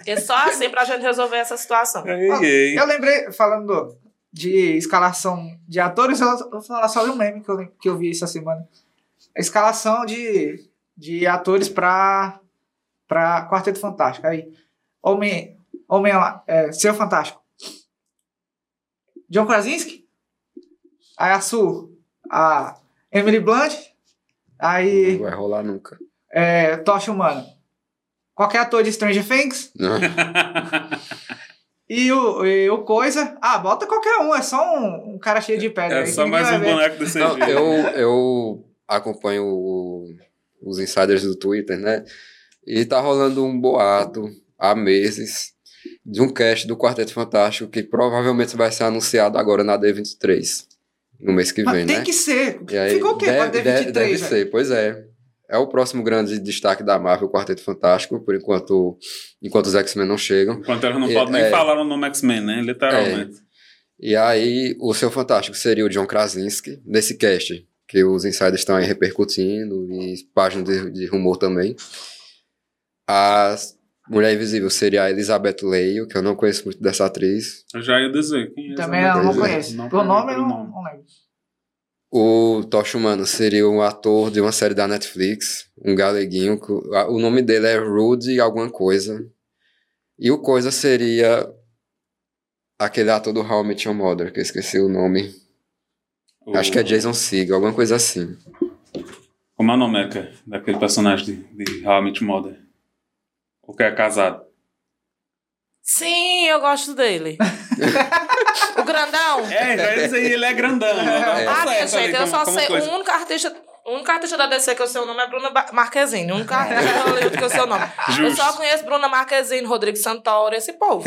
é só assim pra gente resolver essa situação. Ei, ei. Eu lembrei, falando de escalação de atores, eu vou falar só de um meme que eu, que eu vi essa semana. A escalação de, de atores pra para Quarteto Fantástico. Aí, Homem, Homem é, Seu Fantástico. John Krasinski. Aí a Su, a Emily Blunt. Aí. Não vai rolar nunca. É, Tocha Humana. Qualquer ator de Stranger Things. Não. E o, e o Coisa. Ah, bota qualquer um, é só um, um cara cheio de pedra. É só mais um boneco desse jeito. Eu, eu acompanho o, os insiders do Twitter, né? E tá rolando um boato há meses de um cast do Quarteto Fantástico que provavelmente vai ser anunciado agora na D23. No mês que Mas vem, tem né? que ser. Aí, Ficou o quê deve, pra D23? Deve, ser, pois é. É o próximo grande destaque da Marvel, o Quarteto Fantástico, por enquanto, enquanto os X-Men não chegam. Enquanto eles não e, podem nem é, falar o nome X-Men, né? Literalmente. É, e aí, o seu Fantástico seria o John Krasinski, nesse cast, que os insiders estão aí repercutindo, e páginas de, de rumor também. A Mulher Invisível seria a Elizabeth Leio, que eu não conheço muito dessa atriz. Eu já ia dizer. Quem é Também eu não conheço. Não Por nome eu não, não lembro. O Tosh Humano seria um ator de uma série da Netflix, um galeguinho. O nome dele é Rudy alguma coisa. E o coisa seria aquele ator do How I Met Your Mother, que eu esqueci o nome. O... Acho que é Jason Segel, alguma coisa assim. Como é o nome é, daquele personagem de, de How I Met Your Mother? O que é casado? Sim, eu gosto dele. o grandão? É, já ia dizer, ele é grandão. Né? É. Ah, minha gente, eu só sei. O único artista. O único artista da DC que eu sei o nome é Bruna Marquezine. O único artista da Hollywood que eu sei o nome. Justo. Eu só conheço Bruna Marquezine, Rodrigo Santoro, esse povo.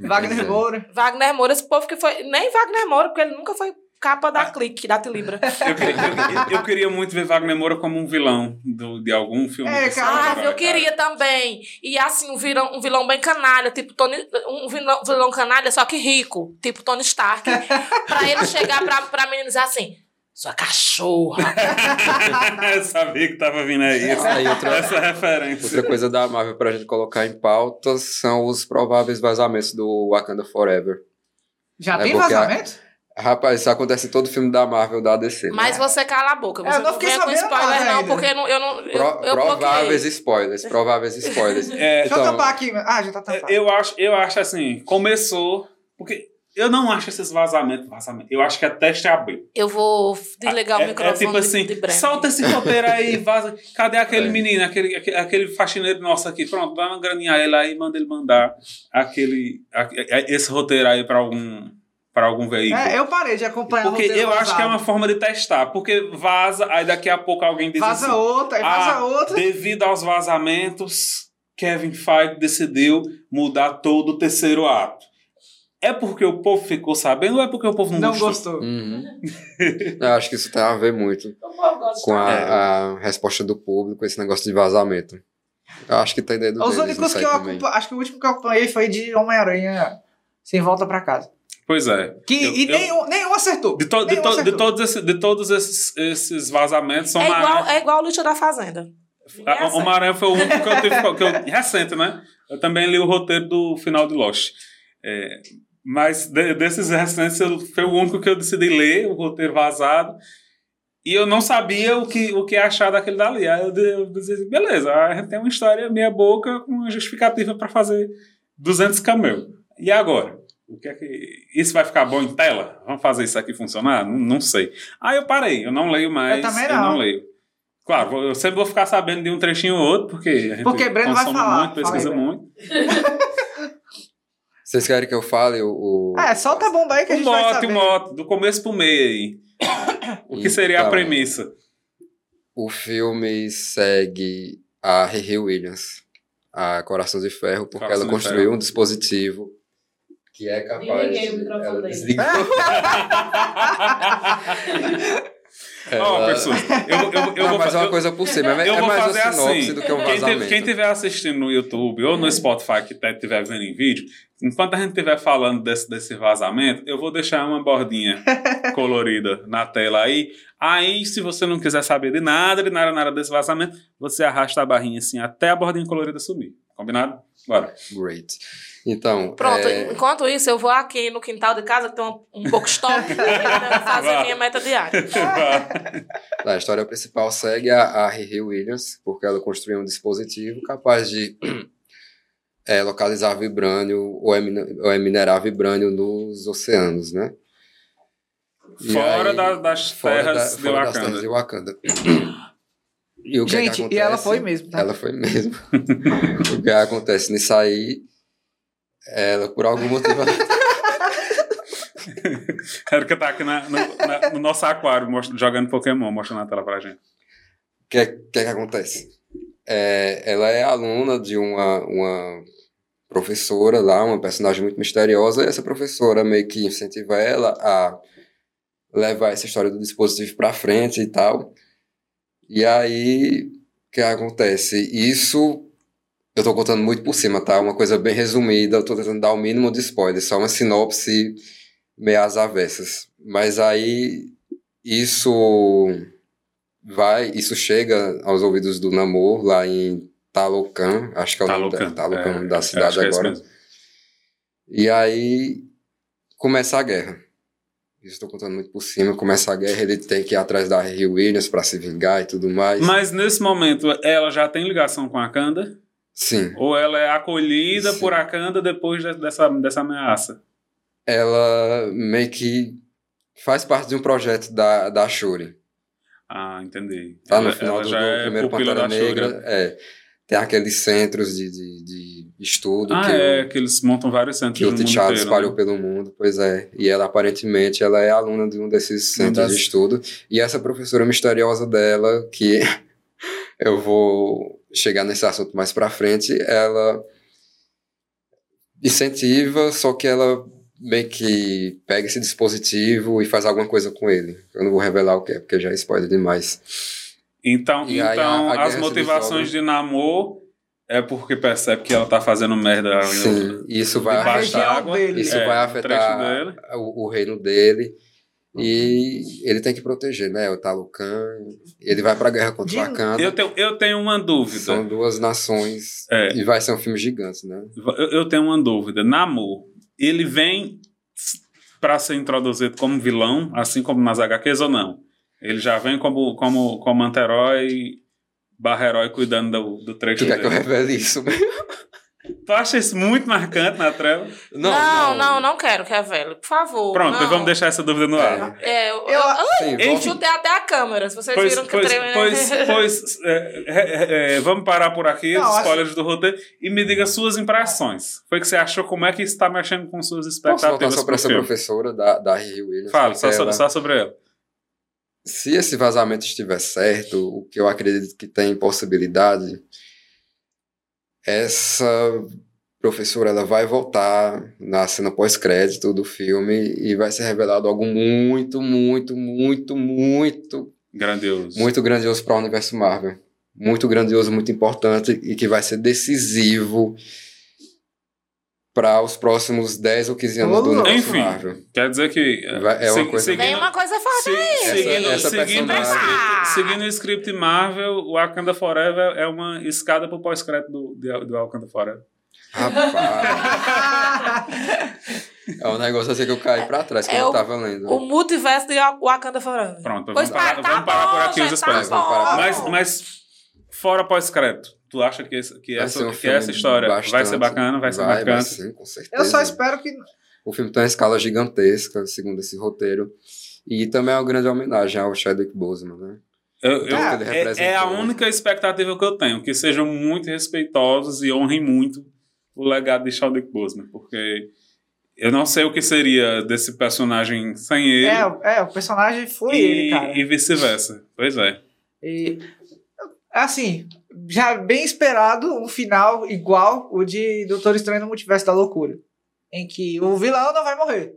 Wagner Moura. Wagner Moura, esse povo que foi. Nem Wagner Moura, porque ele nunca foi capa da ah. Clique, da Tilibra. Eu, eu, eu, queria muito ver Wagner Moura como um vilão do, de algum filme. É, cara, ah, eu queria também. E assim, um vilão, um vilão bem canalha, tipo Tony, um vilão, vilão canalha, só que rico, tipo Tony Stark. pra ele chegar pra, pra menina dizer assim, sua cachorra. eu sabia que tava vindo aí, essa, aí outra, essa referência. Outra coisa da Marvel pra gente colocar em pauta são os prováveis vazamentos do Wakanda Forever. Já é tem vazamento? Rapaz, isso acontece em todo filme da Marvel, da DC. Né? Mas você cala a boca. Você é, eu não fiquei sabendo com spoiler, não, porque eu não. Eu não Pro, eu, eu prováveis spoilers, prováveis spoilers. É, Deixa eu então, tampar aqui. Ah, já tá tampado. Eu acho, eu acho assim, começou. Porque eu não acho esses vazamentos, vazamento. Eu acho que é teste AB. Eu vou desligar é, o microfone. É tipo assim, de, solta esse roteiro aí, vaza. Cadê aquele é. menino, aquele, aquele, aquele faxineiro nosso aqui? Pronto, dá uma graninha a ele aí, manda ele mandar aquele, esse roteiro aí pra algum para algum veículo. É, eu parei de acompanhar Porque eu vazado. acho que é uma forma de testar. Porque vaza, aí daqui a pouco alguém diz vaza assim, outra, aí vaza ah, outra. Devido aos vazamentos, Kevin Feige decidiu mudar todo o terceiro ato. É porque o povo ficou sabendo ou é porque o povo não, não gostou? gostou? Uhum. eu acho que isso tem a ver muito com a, a, resposta do público, esse negócio de vazamento. Eu acho que tem dentro Os únicos que eu acompanhei, acho que o último que eu acompanhei foi de Homem-Aranha sem volta para casa. Pois é. Que, eu, e eu, nenhum, nenhum acertou. De, to, nenhum de, to, acertou. de todos, esse, de todos esses, esses vazamentos são é igual, é igual a luta da Fazenda. A, o Maranhão foi o único que eu tive. que eu, recente, né? Eu também li o roteiro do final de Lost. É, mas de, desses recentes, eu, foi o único que eu decidi ler, o roteiro vazado. E eu não sabia o que, o que achar daquele dali. Aí eu, eu disse, assim, beleza, a gente tem uma história meia boca com uma justificativa para fazer 200 camel. E agora? O que é que. Isso vai ficar bom em tela? Vamos fazer isso aqui funcionar? Não, não sei. Aí eu parei, eu não leio mais. Eu também não. Eu não leio. Claro, eu sempre vou ficar sabendo de um trechinho ou outro, porque a gente porque Breno vai falar. muito, pesquisa muito. Vocês querem que eu fale o. o... Ah, é, solta a bomba aí que a gente mote, vai saber. O mote, do começo pro meio aí. o que então, seria a então, premissa? O filme segue a Riri Williams, a Coração de Ferro, porque Coração ela construiu ferro. um dispositivo que é capaz. Desliguei o microfone dele. Ó, oh, pessoas, eu, eu, eu não, vou mas é uma coisa por cima, é, eu é vou mais fazer assim, do que um vazamento. Quem estiver assistindo no YouTube ou no Spotify que estiver vendo em vídeo, enquanto a gente estiver falando desse, desse vazamento, eu vou deixar uma bordinha colorida na tela aí. Aí, se você não quiser saber de nada, de nada, nada desse vazamento, você arrasta a barrinha assim até a bordinha colorida sumir. Combinado? Bora. Great. Então. Pronto, é... enquanto isso, eu vou aqui no quintal de casa, que tem um, um pouco estoque, fazer a minha meta diária. a história principal segue a, a Riri Williams, porque ela construiu um dispositivo capaz de é, localizar vibrânio ou, é, minerar vibrânio nos oceanos, né? Fora aí, da, das fora terras da, de Wakanda. Das terras de Wakanda. E o que Gente, que e ela foi mesmo, tá? Ela foi mesmo. o que acontece nisso aí ela, por algum motivo. Quero que tá aqui na, no, na, no, nosso aquário jogando Pokémon, mostrando a tela pra gente. O que, que, que acontece? É, ela é aluna de uma, uma professora lá, uma personagem muito misteriosa, e essa professora meio que incentiva ela a levar essa história do dispositivo para frente e tal. E aí, o que acontece? Isso eu tô contando muito por cima, tá? Uma coisa bem resumida, eu tô tentando dar o mínimo de spoiler, só uma sinopse meio às avessas. Mas aí isso vai, isso chega aos ouvidos do Namor lá em Talocan, acho que é o nome da, Talocan, é, da cidade é agora. e aí começa a guerra. Estou contando muito por cima. Começa a guerra, ele tem que ir atrás da Harry Williams para se vingar e tudo mais. Mas nesse momento, ela já tem ligação com a Kanda? Sim. Ou ela é acolhida Sim. por Akanda depois dessa, dessa ameaça? Ela meio que faz parte de um projeto da, da Shuri. Ah, entendi. Tá no final do, do é primeiro Pantera Negra. É, tem aqueles centros de, de, de estudo. Ah, que é, o, que eles montam vários centros que o T'Challa espalhou né? pelo mundo, pois é. E ela, aparentemente, ela é aluna de um desses centros das... de estudo. E essa professora misteriosa dela, que eu vou chegar nesse assunto mais pra frente, ela incentiva, só que ela meio que pega esse dispositivo e faz alguma coisa com ele. Eu não vou revelar o que é, porque já é spoiler demais. Então, então a, a as motivações de Namor é porque percebe que ela tá fazendo merda Sim, isso vai, afetar, isso é, vai afetar o, o reino dele. E ele tem que proteger, né? O Talocan. Ele vai pra guerra contra o Wakanda. Eu tenho, eu tenho uma dúvida. São duas nações. É. E vai ser um filme gigante, né? Eu, eu tenho uma dúvida. Namor, ele vem para ser introduzido como vilão, assim como nas HQs ou não? Ele já vem como, como, como anti-herói barra herói cuidando do, do trecho quer que eu revele isso mesmo? Tu acha isso muito marcante na treva? Não, não, não, não quero que é velho. Por favor. Pronto, não. vamos deixar essa dúvida no ar. É, eu, eu, eu, eu chutei até a câmera, se vocês pois, viram que pois, treme. Pois, pois é, é, é, vamos parar por aqui, não, os spoilers acho... do roteiro, e me diga suas impressões. Foi que você achou, como é que isso está mexendo com suas expectativas? Posso falar sobre essa professora da, da Rio Williams? Fala, só, ela... só sobre ela. Se esse vazamento estiver certo, o que eu acredito que tem possibilidade, essa professora ela vai voltar na cena pós-crédito do filme e vai ser revelado algo muito, muito, muito, muito grandioso. Muito grandioso para o universo Marvel. Muito grandioso, muito importante e que vai ser decisivo para os próximos 10 ou 15 anos do universo Enfim, Marvel. Quer dizer que vai, é uma coisa seguindo, Tem uma coisa forte aí. Seguindo, essa, essa seguindo, o script, seguindo o script Marvel, o Wakanda Forever é uma escada para o pós-crédito do, do Wakanda Forever. Rapaz. é um negócio assim que eu caí pra trás, que é eu tava lendo. O multiverso de Wakanda Forever. Pronto, pois vamos, parar, tá vamos parar por aqui os spoilers. Tá mas, mas, fora pós-crédito, tu acha que, esse, que, essa, um que essa história bastante, vai ser bacana, vai ser vai, bacana? Vai sim, com certeza. Eu só espero que... O filme tem uma escala gigantesca, segundo esse roteiro. E também é uma grande homenagem ao Chadwick Boseman, né? Eu, eu, é, é, a única expectativa que eu tenho, que sejam muito respeitosos e honrem muito o legado de Chadwick Boseman, porque eu não sei o que seria desse personagem sem ele. É, é o personagem foi e, ele, cara. E vice-versa. Pois é. E, assim, já bem esperado um final igual o de Doutor Estranho no Multiverso da Loucura, em que o vilão não vai morrer.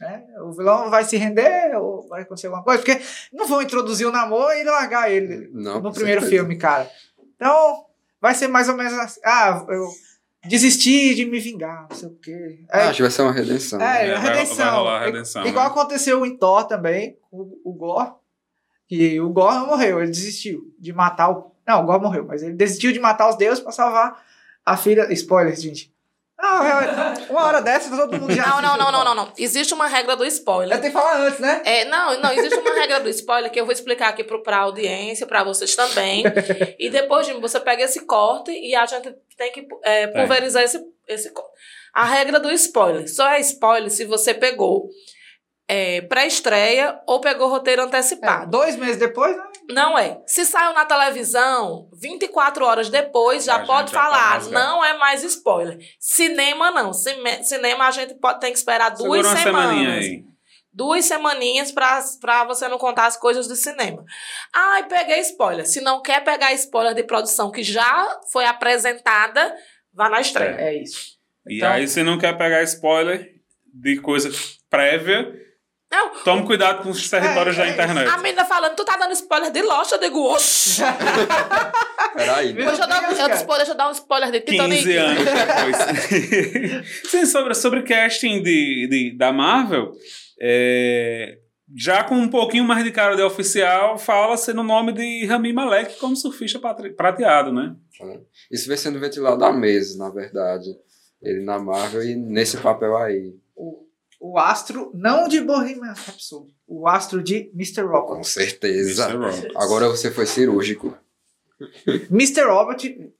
Né? O vilão vai se render ou vai acontecer alguma coisa, porque não vão introduzir o namoro e largar ele não, no primeiro certeza. filme, cara. Então, vai ser mais ou menos assim. Ah, eu desistir de me vingar, não sei o quê. É, Acho que vai ser uma redenção. É, é redenção. Vai, vai rolar redenção. É, igual né? aconteceu em Thor também, o, o Gore. Que o Gore não morreu, ele desistiu de matar o. Não, o morreu, mas ele desistiu de matar os deuses para salvar a filha. Spoiler, gente. Não, é, uma hora dessa todo mundo já. Não, não, não, não, não, não. Existe uma regra do spoiler. Eu tenho que falar antes, né? É, não, não, existe uma regra do spoiler que eu vou explicar aqui pro, pra audiência, pra vocês também. e depois, Jimmy, você pega esse corte e a gente tem que é, pulverizar é. esse, esse corte. A regra do spoiler. Só é spoiler se você pegou é, pré-estreia ou pegou roteiro antecipado. É, dois meses depois, né? Não é. Se saiu na televisão, 24 horas depois, já a pode já falar. não é mais spoiler. Cinema, não. Cinema, a gente pode, tem que esperar duas Segura semanas. Aí. Duas semaninhas pra, você não contar as coisas do cinema. Ai, peguei spoiler. Se não quer pegar spoiler de produção que já foi apresentada, vá na estreia. É, é isso. E então, aí, se não quer pegar spoiler de coisa prévia, não. Tome cuidado com os territórios é, da internet. A menina falando, tu tá dando spoiler de Lost, eu digo, oxi. Peraí. Deixa eu, dar, eu, spoiler, deixa eu dar um spoiler de Titanic. 15 anos depois. Sim, sobre, sobre casting de, de, da Marvel, é, já com um pouquinho mais de cara de oficial, fala-se no nome de Rami Malek como surfista prateado, né? Isso vem sendo ventilado há meses, na verdade. Ele na Marvel e nesse papel aí. O, o astro, não de Bohemian Rhapsody, o astro de Mr. Robot. Com certeza. Agora você foi cirúrgico. Mr. Robot.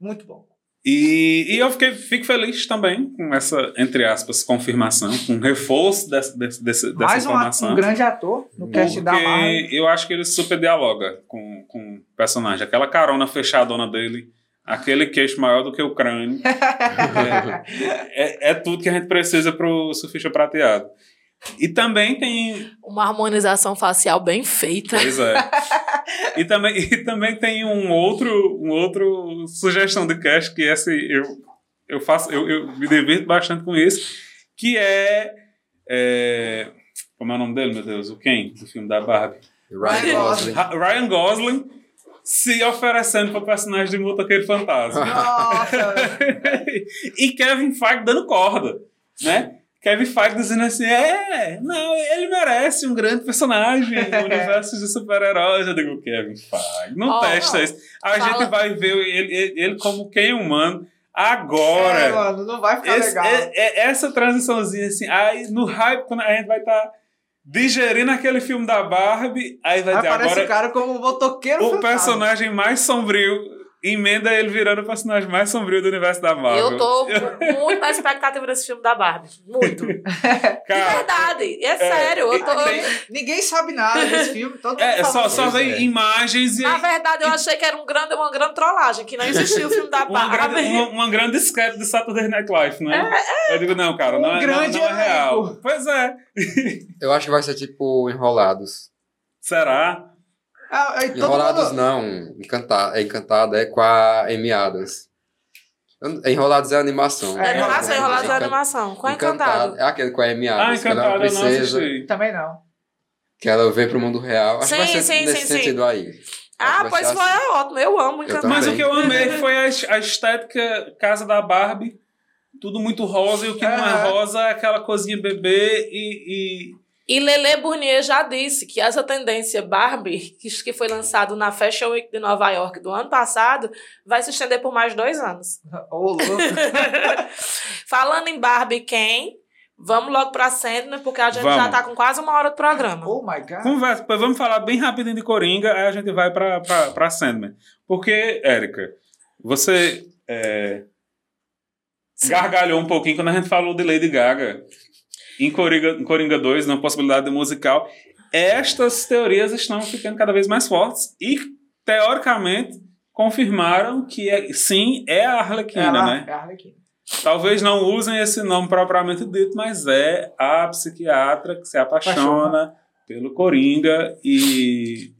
Muito bom. E, e eu fiquei, fico feliz também com essa, entre aspas, confirmação, com um reforço desse, desse, dessa Mais informação. Mais um grande ator no cast da Marvel. eu acho que ele super dialoga com, com o personagem. Aquela carona fechadona dele, aquele queixo maior do que o crânio. é, é, é, tudo que a gente precisa pro surfista prateado. E também tem. Uma harmonização facial bem feita. Pois é. e, também, e também tem um outro, um outro sugestão de cast que esse eu, eu faço, eu, eu me divirto bastante com isso, que é, é. Como é o nome dele, meu Deus? O quem? Do filme da Barbie? Ryan Gosling. Ryan Gosling se oferecendo para personagem de motoqueiro fantasma. Nossa! e Kevin Feige dando corda, né? Kevin Feige dizendo assim, é, não, ele merece um grande personagem no universo de super-heróis. Eu digo, Kevin Feige, não oh, testa isso. A fala. gente vai ver ele, ele, ele como quem humano agora. É, mano, não vai ficar esse, legal. É, é, essa transiçãozinha assim, aí no hype, quando a gente vai estar... Tá digerindo aquele filme da Barbie, aí vai ter agora... o cara como um motoqueiro O fantasma. personagem mais sombrio emenda ele virando o personagem mais sombrio do universo da Marvel. Eu tô muito na expectativa desse filme da Barbie. Muito. Cara, de verdade. É, é sério. Eu tô... Tem... Ninguém sabe nada desse filme. Todo é, só, só vem é. imagens e. Na verdade, eu achei que era um grande, uma grande trollagem, que não existia o filme da Barbie. uma, grande, uma, uma grande sketch de Saturday Night Live, né? É, é. Eu digo, não, cara, um não, é, não, não é real. Pois é. eu acho que vai ser tipo Enrolados. Será? Ah, Enrolados mundo... não, encantado, é encantado, é com a Amy Adams. Enrolados é animação. É, Enrolados é, Enrolados é animação. Qual é Encantado? É aquele com a Amy Adams, ah, que ela é uma princesa. Também não. Que ela vem pro mundo real. Acho sim, que vai ser sim, nesse sim, sentido sim. aí. Ah, pois foi assim. ótimo. Eu amo Encantado. Mas o que eu amei foi a estética Casa da Barbie. Tudo muito rosa e o que é. não é rosa é aquela coisinha bebê e, e e Lele Burnier já disse que essa tendência Barbie, que foi lançado na Fashion Week de Nova York do ano passado, vai se estender por mais dois anos. Oh, Falando em Barbie quem? Vamos logo pra Sandman, porque a gente vamos. já tá com quase uma hora do programa. Oh my God. Conversa, vamos falar bem rapidinho de Coringa, aí a gente vai pra, pra, pra Sandman. Porque, Érica, você é, gargalhou um pouquinho quando a gente falou de Lady Gaga em Coringa, em Coringa 2, na possibilidade musical, estas teorias estão ficando cada vez mais fortes e, teoricamente, confirmaram que é, sim, é a Arlequina, é né? É a Arlequina. Talvez não usem esse nome propriamente dito, mas é a psiquiatra que se apaixona pelo Coringa e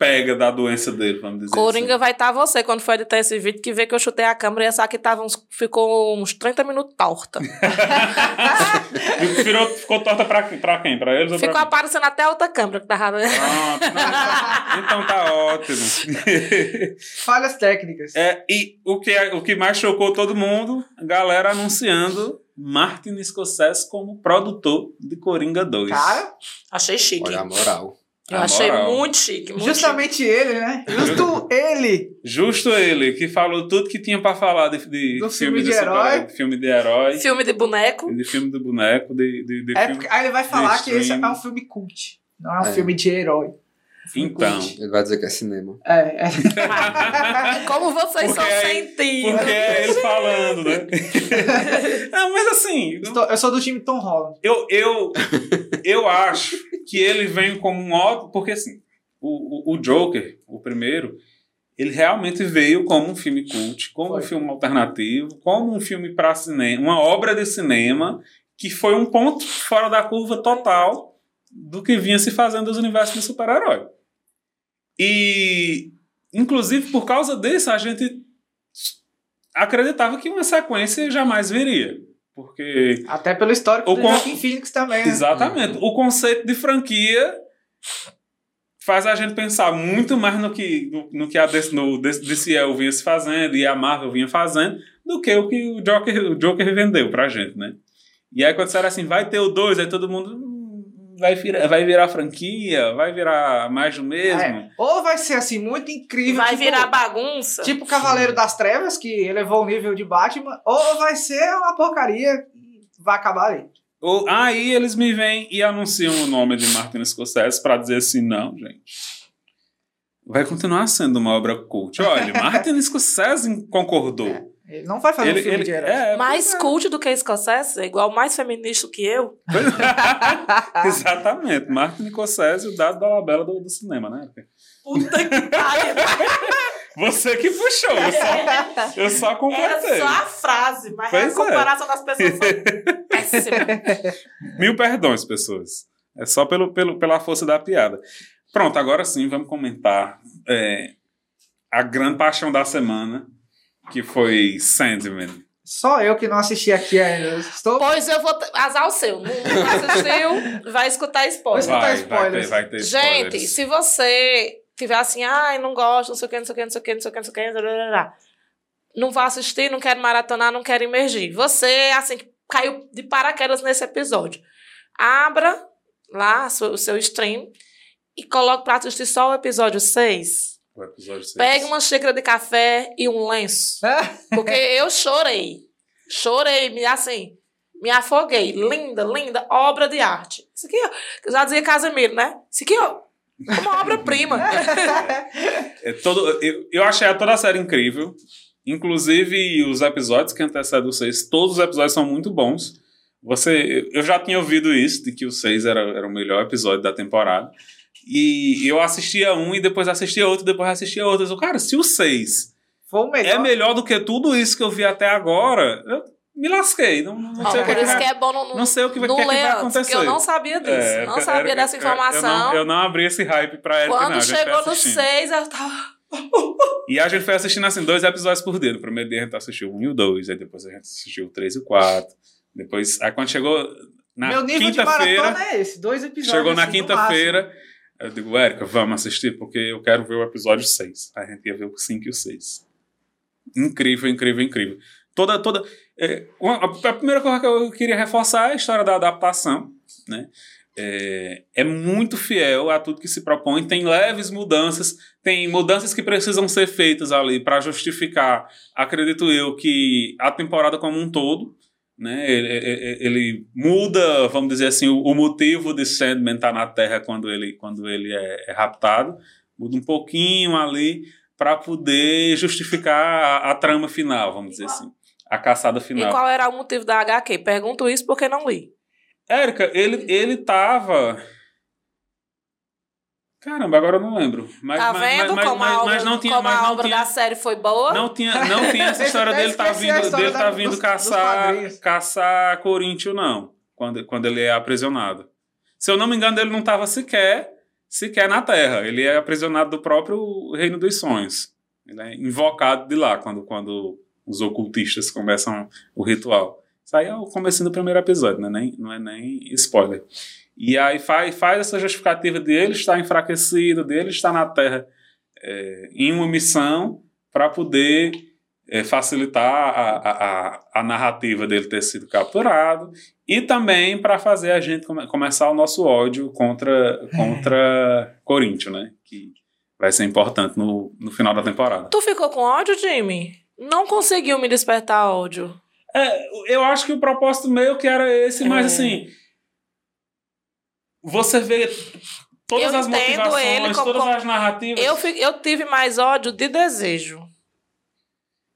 pega da doença dele, vamos dizer Coringa assim. vai estar tá você quando for editar esse vídeo, que vê que eu chutei a câmera e essa aqui tava uns, ficou uns 30 minutos torta. Virou, ficou torta pra, pra quem? Pra eles Ficou pra aparecendo até a outra câmera que tava... Pronto, não, então tá ótimo. Falhas técnicas. É, e o que, o que mais chocou todo mundo, a galera anunciando Martin Scorsese como produtor de Coringa 2. Cara, achei chique. Olha a moral. Eu achei muito chique. Muito Justamente chique. ele, né? Justo ele. Justo ele, que falou tudo que tinha pra falar de, de Do filme, filme de, de herói. Super, filme de herói. Filme de boneco. De filme de boneco. De, de, de é filme porque, aí ele vai falar que esse é um filme cult. Não é um É. filme de herói. Então. Cult. Ele vai dizer que é cinema. É, é. Como vocês Porque são é- sentidos. Porque é ele falando, né? Não, mas assim, Estou- eu sou do time Tom Holland. eu, eu, eu acho que ele vem como um óbvio, porque assim, o, o, Joker, o primeiro, ele realmente veio como um filme cult, como Foi. um filme alternativo, como um filme para cinema, uma obra de cinema que foi um ponto fora da curva total do que vinha se fazendo dos universos de super-herói. E, inclusive, por causa disso, a gente acreditava que uma sequência jamais viria. Porque Até pelo histórico O do con- Joaquin Phoenix também. né? Exatamente. O conceito de franquia faz a gente pensar muito mais no que, no, no que a DC, no DCL vinha se fazendo e a Marvel vinha fazendo do que o que o Joker, o Joker vendeu pra gente, né? E aí quando disseram assim, vai ter o 2, aí todo mundo... "Hum, vai virar, vai virar franquia, vai virar mais do mesmo. É. Ou vai ser assim, muito incrível. Vai tipo, virar bagunça. Tipo Cavaleiro das Trevas, que elevou o nível de Batman, ou vai ser uma porcaria e vai acabar ali. Ou, aí eles me vêm e anunciam o nome de Martin Scorsese para dizer assim, não, gente. Vai continuar sendo uma obra cult. Olha, Martin Scorsese concordou. É. Ele não vai fazer ele, um filme ele, de herói. É, mais é. cult do que Scorsese, igual mais feminista que eu. Exatamente. Martin Scorsese, o dado da labela do, do cinema, né? Puta que pariu. Você que puxou, eu só, eu só completei. Era só a frase, mas pois a é. comparação é. das pessoas foi péssima. Mil perdões, pessoas. É só pelo, pelo, pela força da piada. Pronto, agora sim, vamos comentar é, a grande paixão da semana que foi Sandman. Só eu que não assisti aqui ainda. Estou... Pois eu vou azar o seu. Não assistiu, vai escutar spoiler. Vai escutar spoilers. Vai ter, vai ter Gente, spoilers. se você tiver assim, ai, não gosto, não sei o que, não sei o que, não sei o que, não sei o que, não sei o que, não vá assistir, não quero maratonar, não quero imergir. Você, assim, caiu de paraquedas nesse episódio. Abra lá o seu stream e coloque para assistir só o episódio 6 o episódio 6. Pega uma xícara de café e um lenço. porque eu chorei. Chorei, me, assim, me afoguei. Linda, linda, obra de arte. Isso aqui, ó, já dizia Casemiro, né? Isso aqui, ó, é uma obra-prima. é todo, eu, eu achei toda a série incrível. Inclusive, os episódios que antecedem o 6, todos os episódios são muito bons. Você, eu já tinha ouvido isso, de que o 6 era, era o melhor episódio da temporada. E eu assistia um e depois assistia outro, depois assistia outro. Eu, cara, se o 6 é melhor do que tudo isso que eu vi até agora, eu me lasquei. Não, não oh, sei por o que, isso que é bom não, não sei o que, não que, é que vai acontecer. Porque eu não sabia disso. É, não sabia era, dessa informação. Eu não, eu não, abri esse hype pra Erika, Quando não. chegou no 6, eu tava. e a gente foi assistindo assim, dois episódios por dia. No primeiro dia a gente assistiu um e o dois, aí depois a gente assistiu o três e o quatro. Depois, aí quando chegou na Meu nível de maratona é esse, dois episódios. Chegou na assim, quinta-feira, eu digo, Érica, vamos assistir, porque eu quero ver o episódio 6. A gente ia ver o 5 e o 6. Incrível, incrível, incrível. Toda, toda. É, uma, a primeira coisa que eu queria reforçar é a história da adaptação, né? É, é, muito fiel a tudo que se propõe. Tem leves mudanças, tem mudanças que precisam ser feitas ali para justificar, acredito eu, que a temporada como um todo né? Ele, ele, ele, muda, vamos dizer assim, o, o, motivo de Sandman estar tá na Terra quando ele, quando ele é, é raptado, muda um pouquinho ali para poder justificar a, a, trama final, vamos dizer assim, a caçada final. E qual era o motivo da HQ? Pergunto isso porque não li. Érica, ele, ele tava Caramba, agora eu não lembro. Mas, tá vendo mas, como, mas, a obra, mas não tinha, como mas a não obra tinha, da série foi boa? Não tinha, não tinha essa história dele tá vindo, dele tá vindo dos, caçar, dos caçar Corinthians, não. Quando, quando ele é aprisionado. Se eu não me engano, ele não estava sequer, sequer na Terra. Ele é aprisionado do próprio Reino dos Sonhos. Ele é invocado de lá, quando, quando os ocultistas começam o ritual. Isso aí é o começo do primeiro episódio, não é nem, não é nem spoiler. E aí faz, faz essa justificativa de ele estar enfraquecido, dele estar na Terra é, em uma missão para poder é, facilitar a, a, a, narrativa dele ter sido capturado e também para fazer a gente come, começar o nosso ódio contra, contra Corinthians, né? Que vai ser importante no, no final da temporada. Tu ficou com ódio, Jimmy? Não conseguiu me despertar ódio. É, eu acho que o propósito meio que era esse, mas é. assim você vê todas eu as motivações, como, todas as narrativas. Eu, eu tive mais ódio de desejo.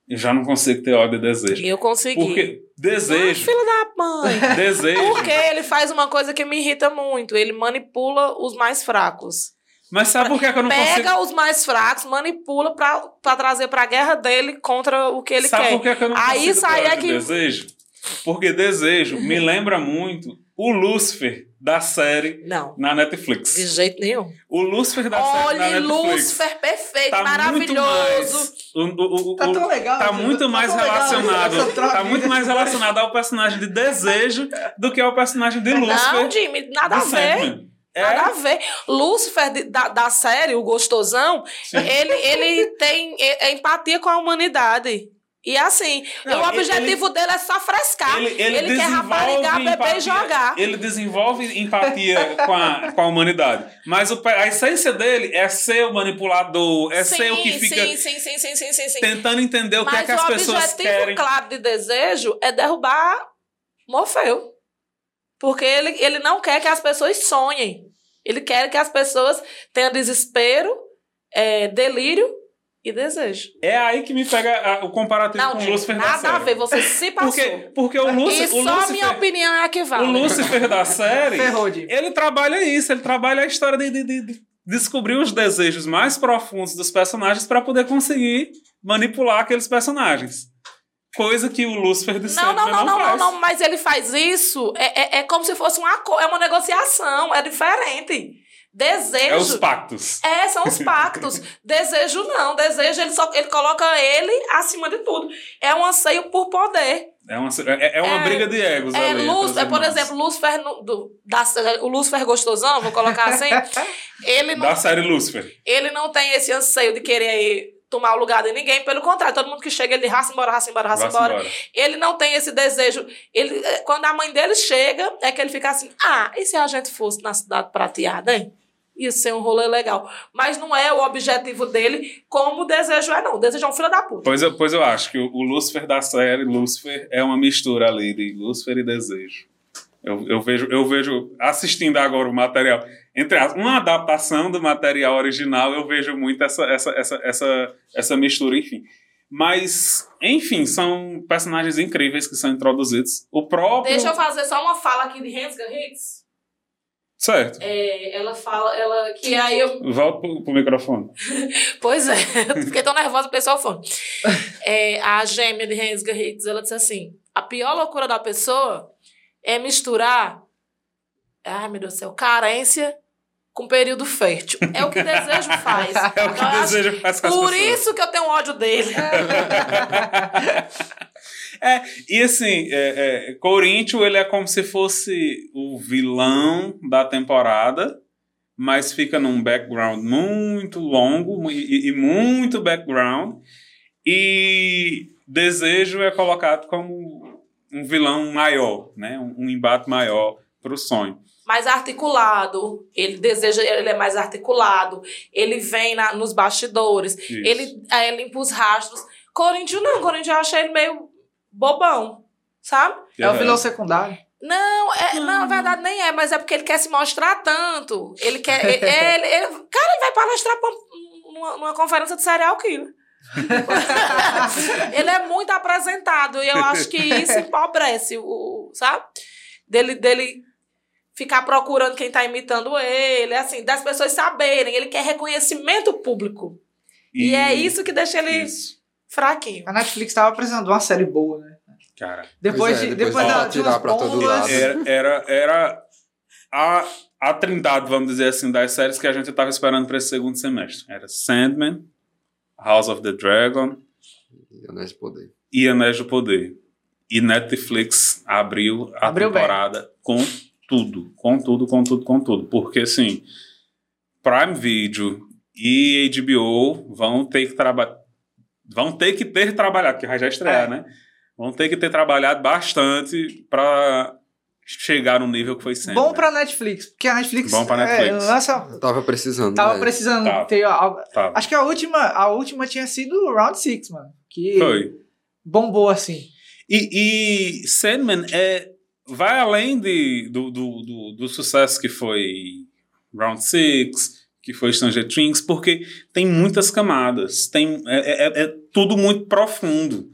Eu já não consigo ter ódio de desejo. Eu consegui. Porque desejo. Ah, filho da mãe. desejo. Porque ele faz uma coisa que me irrita muito. Ele manipula os mais fracos. Mas sabe por que, eu não Pega consigo... Pega os mais fracos, manipula pra, pra trazer pra guerra dele contra o que ele sabe quer. Sabe por que, eu não Aí consigo sai ter aqui... desejo? Porque desejo me lembra muito o Lúcifer da série não. na Netflix. De jeito nenhum. O Lúcifer da Olha, série na Netflix. Lúcifer perfeito, tá maravilhoso. o, o, o, tá tão legal. Tá muito tá mais relacionado. Tá muito mais relacionado ao personagem de Desejo do que ao personagem de Lúcifer. Não, Jimmy, nada a ver. É? Nada a ver. Lúcifer da, da série, o gostosão, ele, ele tem é, é empatia com a humanidade. E assim, não, o objetivo ele, dele é só frescar. Ele, ele, ele quer raparigar, beber e jogar. Ele desenvolve empatia com, a, com a humanidade. Mas o, a essência dele é ser o manipulador, é sim, ser o que fica sim, sim, sim, sim, sim, sim, sim. tentando entender o Mas que é que as pessoas querem. Mas o objetivo claro de desejo é derrubar Morfeu. Porque ele, ele não quer que as pessoas sonhem. Ele quer que as pessoas tenham desespero, é, delírio e desejo. É aí que me pega a, o comparativo não, com o Lúcifer nada da série. Nada a ver, você se passou. Porque, porque o Lúcifer... E o só Lúcifer, minha opinião é a que vale. O Lúcifer da série, ele trabalha isso, ele trabalha a história de, de, de descobrir os desejos mais profundos dos personagens para poder conseguir manipular aqueles personagens. Coisa que o Lúcifer de não, não, não, não, não, não, mas ele faz isso, é, é, é como se fosse uma, é uma negociação, é diferente. Desejo. É os pactos. É, são os pactos. desejo não. Desejo, ele, só, ele coloca ele acima de tudo. É um anseio por poder. É uma, é, é uma é, briga de egos. É, ali, Lúcifer, por exemplo, Lúcifer, do, da, o Lúcifer gostosão, vou colocar assim. ele não, da série Lúcifer. Ele não tem esse anseio de querer tomar o lugar de ninguém, pelo contrário, todo mundo que chega, ele raça embora, raça embora, raça embora. embora. Ele não tem esse desejo. Ele, é, quando a mãe dele chega, é que ele fica assim: ah, e se a gente fosse na cidade prateada, hein? Ia ser um rolê legal. Mas não é o objetivo dele como o desejo é, não. O desejo é um filho da puta. Pois eu, pois eu acho que o, o Lúcifer da série, Lúcifer, é uma mistura ali de Lúcifer e desejo. Eu, eu, vejo, eu vejo, assistindo agora o material, entre as, uma adaptação do material original, eu vejo muito essa, essa, essa, essa, essa mistura, enfim. Mas, enfim, são personagens incríveis que são introduzidos. O próprio. Deixa eu fazer só uma fala aqui de Hans Hitz. Certo. É, ela fala, ela que aí eu. Volta pro, pro microfone. pois é, fiquei tão nervosa com o fone. É, a gêmea de Hans Hitz, ela disse assim: a pior loucura da pessoa é misturar, ai meu Deus do céu, carência com período fértil. É o que desejo faz. É o que desejo faz com Por pessoas. isso que eu tenho ódio dele. É, e assim, é, é, Corinthians, ele é como se fosse o vilão da temporada, mas fica num background muito longo e, e muito background. E Desejo é colocado como um vilão maior, né? um, um embate maior para o sonho. Mais articulado, ele deseja, ele é mais articulado, ele vem na, nos bastidores, Isso. ele é, limpa os rastros. Corinthians não, Corinthians eu achei ele meio bobão, sabe? É o vilão secundário. Não, é, não, na verdade nem é, mas é porque ele quer se mostrar tanto. Ele quer. ele, ele, ele, cara, ele vai palestrar pra uma, numa conferência de serial killer. ele é muito apresentado e eu acho que isso empobrece o, sabe? Dele, dele ficar procurando quem tá imitando ele, assim, das pessoas saberem, ele quer reconhecimento público. E, e é isso que deixa ele isso. Fraquinho. A Netflix tava apresentando uma série boa, né? Cara. Depois, é, de, depois, depois da, tirar para todo lado. Era, era, era a, a trindade, vamos dizer assim, das séries que a gente tava esperando para esse segundo semestre. Era Sandman, House of the Dragon. E Anéis do Poder. E Anéis do Poder. E Netflix abriu a abriu temporada bem. com tudo. Com tudo, com tudo, com tudo. Porque, assim, Prime Video e HBO vão ter que trabalhar. Vão ter que ter trabalhado, porque vai já estrear, é. né? Vão ter que ter trabalhado bastante para chegar no nível que foi sempre. Bom pra Netflix, porque a Netflix. Bom pra Netflix. É, lança, tava precisando. Tava né? precisando tava. ter. Tava. Acho que a última, a última tinha sido Round Six mano. Que foi. Bombou assim. E, e Sandman é, vai além de, do, do, do, do sucesso que foi Round Six que foi Stranger Things, porque tem muitas camadas, tem, é, é, é tudo muito profundo.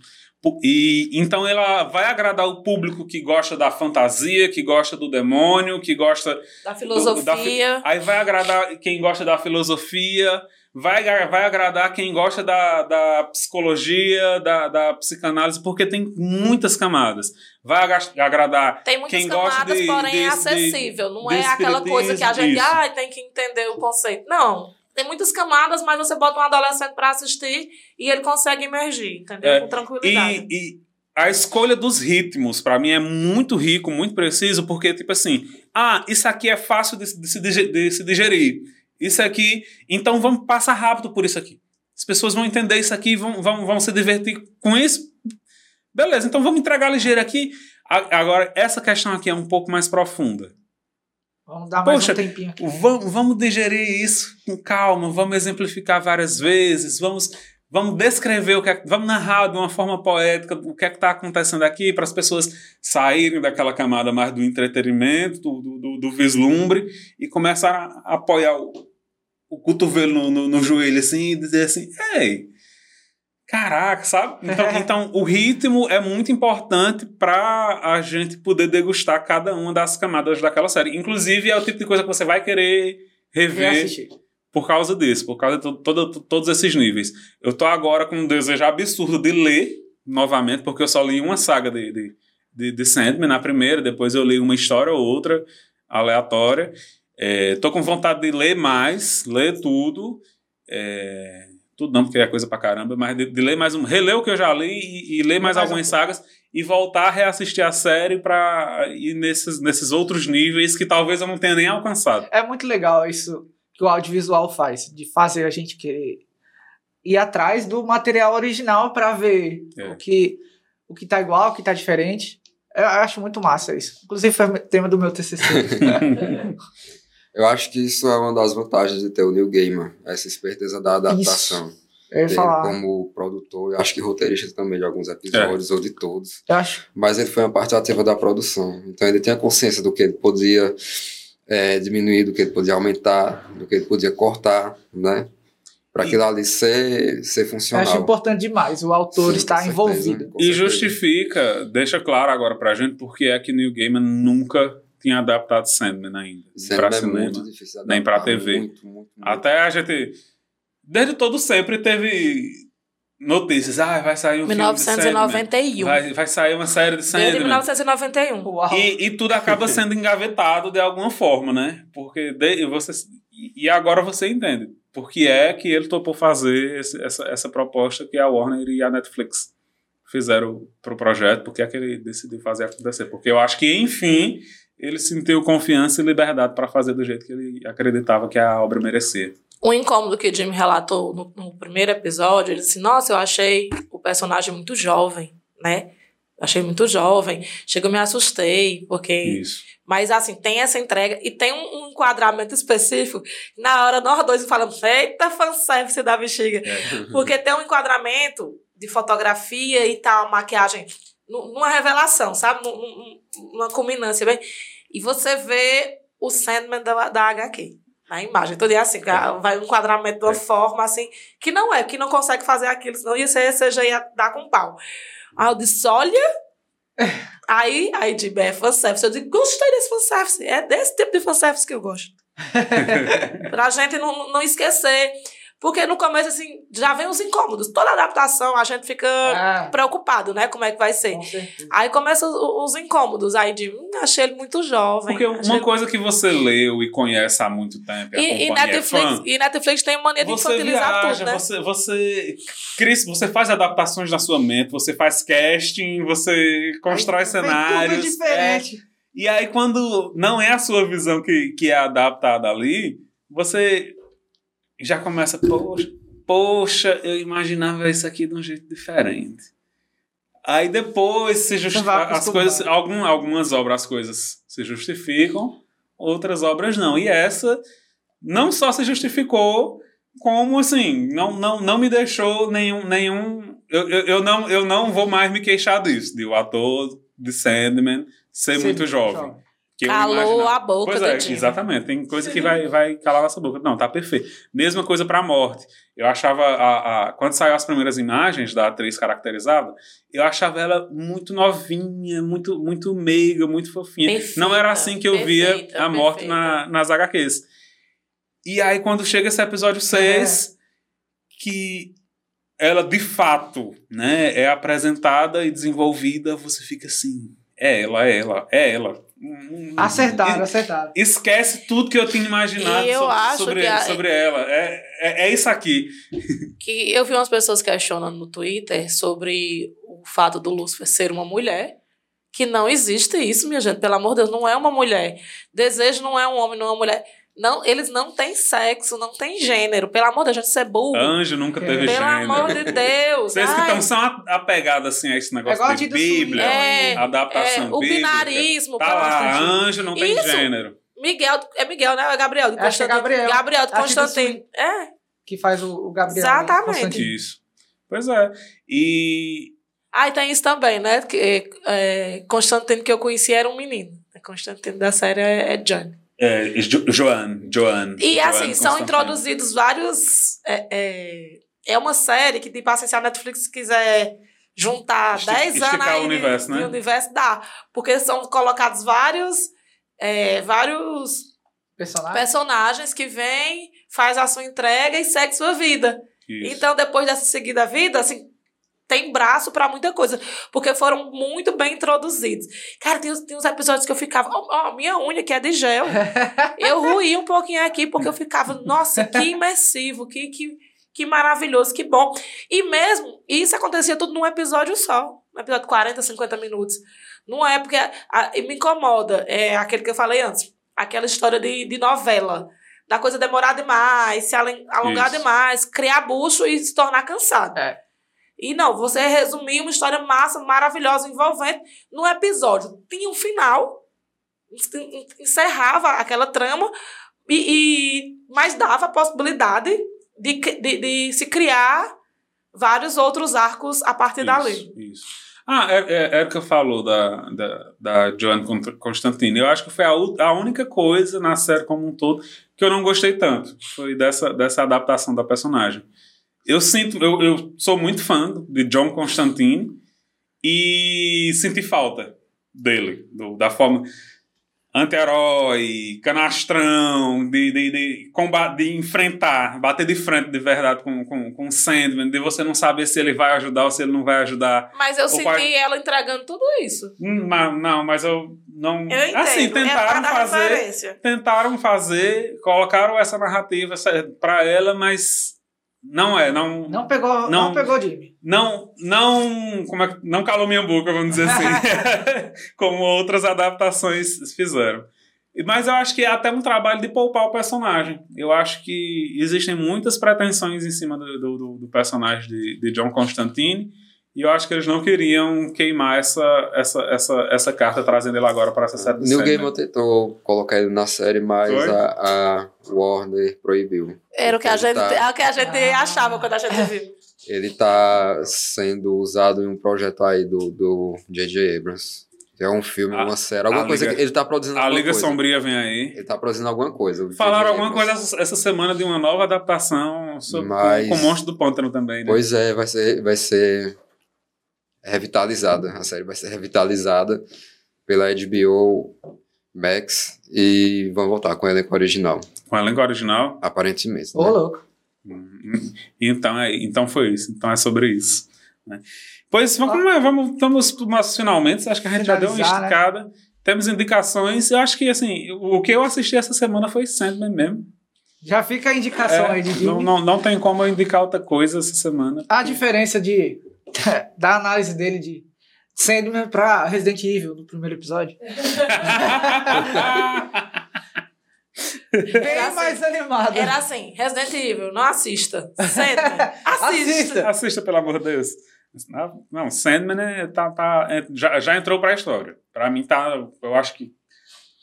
E então ela vai agradar o público que gosta da fantasia, que gosta do demônio, que gosta da filosofia. Do, da, aí vai agradar quem gosta da filosofia, vai, vai agradar quem gosta da, da psicologia, da, da psicanálise, porque tem muitas camadas. Vai agradar tem muitas quem camadas, gosta de, porém é acessível. De, não é aquela coisa que a gente ah, tem que entender o conceito. Não tem muitas camadas, mas você bota um adolescente para assistir e ele consegue emergir, entendeu? É, Com tranquilidade. E, e a escolha dos ritmos, para mim, é muito rico, muito preciso, porque, tipo assim, ah, isso aqui é fácil de, de, se, de se digerir. Isso aqui, então vamos passar rápido por isso aqui. As pessoas vão entender isso aqui, vão, vão, vão se divertir com isso Beleza, então vamos entregar ligeiro aqui. Agora, essa questão aqui é um pouco mais profunda. Vamos dar mais Poxa, um tempinho aqui. Vamos, vamos digerir isso com calma, vamos exemplificar várias vezes, vamos, vamos descrever o que é, vamos narrar de uma forma poética o que é que está acontecendo aqui para as pessoas saírem daquela camada mais do entretenimento, do, do, do vislumbre e começar a apoiar o, o cotovelo no, no, no joelho assim e dizer assim, ei, Caraca, sabe? Então, então o ritmo é muito importante para a gente poder degustar cada uma das camadas daquela série. Inclusive, é o tipo de coisa que você vai querer rever por causa disso, por causa de todo, todos esses níveis. Eu tô agora com um desejo absurdo de ler novamente, porque eu só li uma saga de, de, de, de Sandman na primeira, depois eu li uma história ou outra aleatória. É, tô com vontade de ler mais, ler tudo. É, tudo não, porque é coisa pra caramba, mas de, de ler mais um, reler o que eu já li e, e ler mais, mais algumas sagas e voltar a reassistir a série para ir nesses, nesses outros níveis que talvez eu não tenha nem alcançado. É muito legal isso que o audiovisual faz, de fazer a gente querer ir atrás do material original para ver é. o que o que tá igual, o que tá diferente. Eu acho muito massa isso. Inclusive foi tema do meu TCC. Eu acho que isso é uma das vantagens de ter o Neil Gaiman, essa esperteza da adaptação. Isso. Eu ia falar. Como produtor, eu acho que roteirista também de alguns episódios, é. ou de todos. Eu acho. Mas ele foi uma parte ativa da produção. Então ele tinha consciência do que ele podia é, diminuir, do que ele podia aumentar, do que ele podia cortar, né? Para aquilo ali ser, ser funcional. Eu acho importante demais o autor Sim, estar envolvido. E justifica, deixa claro agora pra gente, porque é que Neil Gaiman nunca tinha adaptado Sandman ainda. Sandman pra é cinema, nem pra TV. Muito, muito, muito. Até a gente. Desde todo sempre teve notícias. Ah, vai sair um 1991. filme de vai, vai sair uma série de Sandman. Desde 1991. Uau. E, e tudo acaba sendo engavetado de alguma forma, né? Porque de, você, e agora você entende. Por que é que ele topou fazer esse, essa, essa proposta que a Warner e a Netflix fizeram pro projeto, porque é que ele decidiu fazer acontecer. Porque eu acho que, enfim, ele sentiu confiança e liberdade para fazer do jeito que ele acreditava que a obra merecia. Um incômodo que o Jimmy relatou no, no, primeiro episódio, ele disse: Nossa, eu achei o personagem muito jovem, né? Achei muito jovem. Chegou, me assustei, porque. Isso. Mas, assim, tem essa entrega e tem um, um enquadramento específico. Na hora, nós dois falamos: Eita, fanservice da bexiga. É. Porque tem um enquadramento de fotografia e tal, maquiagem numa revelação, sabe? Numa culminância. Bem, e você vê o Sandman da, da HQ. Na imagem. Então, é assim, vai um enquadramento de uma é. forma assim, que não é, que não consegue fazer aquilo, senão ia ser, você já ia dar com pau. Aí eu disse, olha. aí, aí de é fanservice. Eu digo, gostei desse fanservice. É desse tipo de fanservice que eu gosto. pra gente não, não esquecer. Porque no começo, assim, já vem os incômodos. Toda adaptação a gente fica ah. preocupado, né? Como é que vai ser. Aí começam os, os, incômodos. Aí de, hum, achei ele muito jovem. Porque uma coisa que você leu e conhece há muito tempo. E, e, Netflix, é fã, e Netflix tem mania de infantilizar viaja, tudo, né? Você, você, Cris, você faz adaptações na sua mente, você faz casting, você constrói cenários. Tudo diferente. É, e aí, quando não é a sua visão que, que é adaptada ali, você já começa, poxa, poxa, eu imaginava isso aqui de um jeito diferente. Aí depois se justifica, as coisas, algum, algumas obras as coisas se justificam, outras obras não. E essa não só se justificou, como assim, não, não, não me deixou nenhum. nenhum eu, eu, eu, não, eu não vou mais me queixar disso, de o ator de Sandman ser Sim, muito jovem. jovem. Que Calou a boca pois é, Exatamente. Tem coisa que vai, vai calar nossa boca. Não, tá perfeito. Mesma coisa pra morte. Eu achava, a, a, quando saiu as primeiras imagens da atriz caracterizada, eu achava ela muito novinha, muito, muito meiga, muito fofinha. Perfeita, Não era assim que eu perfeita, via a morte na, nas HQs. E aí, quando chega esse episódio 6, é. que ela de fato né, é apresentada e desenvolvida, você fica assim. É ela, é ela, é ela Acertaram, acertaram. Esquece tudo que eu tinha imaginado eu sobre, sobre, a... sobre, ela. É, é, é, isso aqui. Que eu vi umas pessoas questionando no Twitter sobre o fato do Lúcifer ser uma mulher. Que não existe isso, minha gente. Pelo amor de Deus, não é uma mulher. Desejo não é um homem, não é uma mulher. Não, eles não têm sexo, não tem gênero. Pelo amor de Deus, gente, isso é burro. Anjo nunca teve Pelo gênero. amor de Deus. Vocês que estão são apegados assim, a esse negócio Negócio de de Bíblia, É, adaptação é, o bíblica. binarismo, Tá pelo lá, amor de Deus. anjo não tem Isso. gênero. Miguel, é Miguel, né? É Gabriel de Acho que é Constantino. Gabriel. Gabriel de do Constantino. É. Que faz o, o Gabriel. Exatamente. Constantino. Isso. Pois é. E Ah, e tem isso também, né? Que, é, Constantino que eu conheci era um menino. Constantino da série é, é Johnny. É, Jo- Joan, Joan. E Joan assim, são introduzidos vários. É, é, é uma série que, tipo assim, se a Netflix quiser juntar Esti- 10 anos aí o universo, de, né? de universo, dá. Porque são colocados vários. é, vários Personagem. personagens que vêm, faz a sua entrega e segue sua vida. Isso. Então, depois dessa seguida vida, assim, tem braço pra muita coisa. Porque foram muito bem introduzidos. Cara, tem, uns- tem uns episódios que eu ficava. Ó, ó, minha unha que é de gel. eu ruí um pouquinho aqui, porque eu ficava, nossa, que imersivo, que, que, que maravilhoso, que bom. E mesmo, isso acontecia tudo num episódio só. Um episódio de 40, 50 minutos. Não é porque. a- a- e me incomoda. É aquele que eu falei antes. Aquela história de, de novela. Da coisa demorar demais, se alongar Isso. demais, criar bucho e se tornar cansado. É. E não, você resumir uma história massa, maravilhosa, envolvente, num episódio. Tinha um final, en- encerrava aquela trama, e, e- mas dava a possibilidade de, de, de se criar vários outros arcos a partir dali. Isso, isso. Ah, é, é, Erika falou da, da, da Joan Cont- Constantine. Eu acho que foi a, a única coisa na série como um todo que eu não gostei tanto. Foi dessa, dessa adaptação da personagem. Eu sinto, eu, eu sou muito fã de John Constantine e senti falta dele, do- da forma anti-herói, canastrão, de, de, de, comba- de enfrentar, bater de frente de verdade com, com, com o Sandman, de você não saber se ele vai ajudar ou se ele não vai ajudar. Mas eu senti ela entregando tudo isso. Hum, ma- Não, mas eu não. Eu entendo. assim, é tentaram fazer. referência. Tentaram fazer, colocaram essa narrativa pra ela, mas não é, não. Não pegou, não, Não. pegou Jimmy. Não, não, como é, não calou minha boca, vamos dizer assim, como outras adaptações fizeram. Mas eu acho que é até um trabalho de poupar o personagem. Eu acho que existem muitas pretensões em cima do, do, do- do personagem de, de John Constantine, e eu acho que eles não queriam queimar essa, essa, essa, essa carta, trazendo ele agora para essa série New Sandman. Gaiman tentou colocar ele na série, mas a, a Warner proibiu. Era o que a gente, tá- é o que a gente Ah. achava quando a gente viu. Ele tá sendo usado em um projeto aí do do J.J. Abrams. É um filme, A- uma série, alguma coisa Liga- que ele tá produzindo A Liga coisa. Sombria vem aí. Ele tá produzindo alguma coisa. Falaram J.J. alguma coisa Abrams. essa, essa semana de uma nova adaptação sobre, Mas- com, com o Monstro do Pântano também, né? Pois é, vai ser, vai ser revitalizada. A série vai ser revitalizada pela HBO Max e vão voltar com o elenco original, Com o elenco original. aparentemente. Ô, né? louco. Hum, Então, é, então foi isso. Então é sobre isso. né? Pois vamos, lá, vamos, estamos para os nossos finalmente. Acho que a gente já deu uma né? esticada. Temos indicações. Eu acho que assim, o que eu assisti essa semana foi Sandman mesmo. Já fica a indicação É, aí de não, não, não tem como eu indicar outra coisa essa semana. A diferença de da análise dele de Sandman pra Resident Evil no primeiro episódio. Bem mais animado. Era assim, Resident Evil, não assista. Senta, assista. Assista. Assista, pelo amor de Deus. Não, não, Sandman é, tá, tá, é, já, já entrou pra história. Pra mim, tá, eu acho que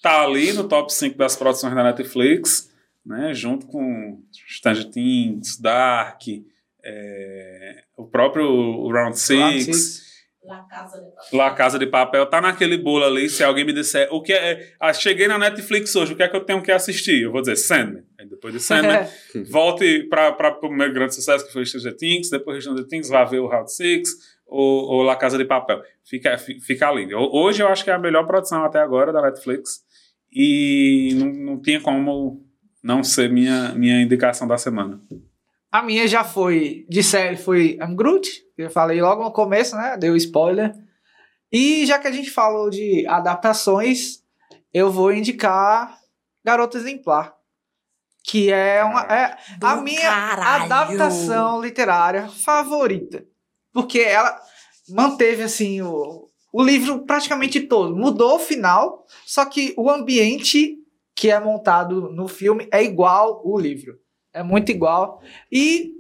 tá ali no top 5 das produções da Netflix, né, junto com Stranger Things, Dark, é, o próprio Round 6, Round Six. La Casa de Papel. La Casa de Papel, tá naquele bolo ali. Se alguém me disser o que é. Ah, cheguei na Netflix hoje, o que é que eu tenho que assistir? Eu vou dizer Sandman. Aí depois de Sandman, volte para o meu grande sucesso, que foi Stranger Things. Depois de Stranger Things, vá ver o Round 6 ou, ou La Casa de Papel. Fica, fi- fica ali. Ho- Hoje eu acho que é a melhor produção até agora da Netflix. E não, não tinha como não ser minha, minha indicação da semana. A minha já foi de série, foi I'm Groot, que eu falei logo no começo, né? Deu spoiler. E já que a gente falou de adaptações, eu vou indicar Garota Exemplar. Que é uma. É a minha caralho. adaptação literária favorita. Porque ela manteve assim o, o livro praticamente todo. Mudou o final, só que o ambiente que é montado no filme é igual o livro. É muito igual. E,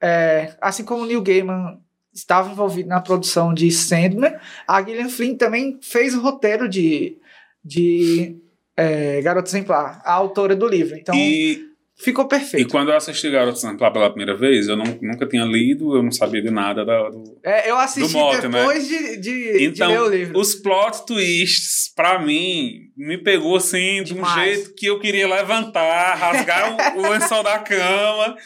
é, assim como o Neil Gaiman estava envolvido na produção de Sandman, a Gillian Flynn também fez o roteiro de, de é, Garota Exemplar, a autora do livro. Então, e, ficou perfeito. E quando eu assisti Garota Exemplar pela primeira vez, eu não, nunca tinha lido, eu não sabia de nada da, do é, Eu assisti mote, né? depois né? de, de, então, de ler o livro. os plot twists, pra mim, me pegou assim, de Demais. um jeito que eu queria levantar, rasgar o, o lençol da cama...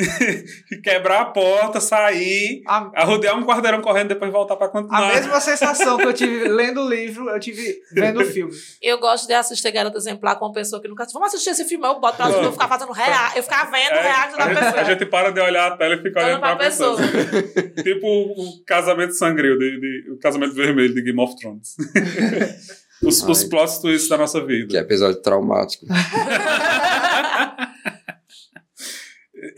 quebrar a porta, sair, a... arrodear um quarteirão correndo depois voltar para continuar. A mesma sensação que eu tive lendo o livro, eu tive vendo o filme. Eu gosto de assistir Garota Exemplar com uma pessoa que nunca assistiu. Vamos assistir esse filme, eu boto pra eu ficar fazendo react, eu ficar vendo é, react da pessoa. A gente para de olhar a tela e fica olhando pra, pra pessoa. pessoa. tipo o, casamento sangril, de, de, o casamento vermelho de Game of Thrones. os, Ai, os plots twists da nossa vida. Que episódio traumático.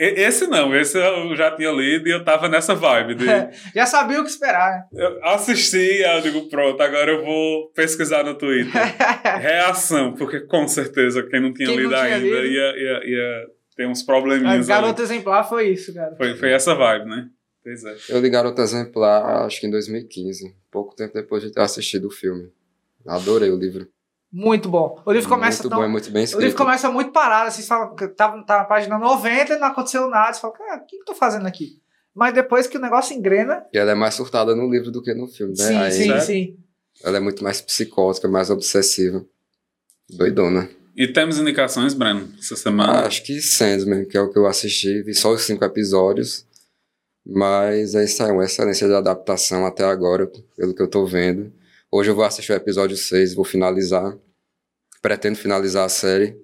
Esse não, esse eu já tinha lido e eu tava nessa vibe. De... já sabia o que esperar, né? Eu assisti, eu digo, pronto, agora eu vou pesquisar no Twitter. Reação, porque com certeza quem não tinha quem lido não tinha ainda lido. Ia, ia, ia ter uns probleminhas. Garoto Exemplar foi isso, cara. Foi, foi essa vibe, né? Pois é. Eu li Garoto Exemplar, acho que em 2015, pouco tempo depois de ter assistido o filme. Adorei o livro. Muito bom. O livro começa muito tão, bom, é muito bem escrito. O livro começa muito parado, assim, você fala, tá, tá na página 90 e não aconteceu nada, você fala, cara, o que eu tô fazendo aqui? Mas depois que o negócio engrena... E ela é mais surtada no livro do que no filme, né? Sim, Aí, sim, sim. Ela é muito mais psicótica, mais obsessiva. Doidona. E temos indicações, Breno, essa semana? Ah, acho que Sandman, que é o que eu assisti, vi só os cinco episódios, mas é isso aí, uma excelência de adaptação até agora, pelo que eu tô vendo. Hoje eu vou assistir o episódio 6, vou finalizar. Pretendo finalizar a série.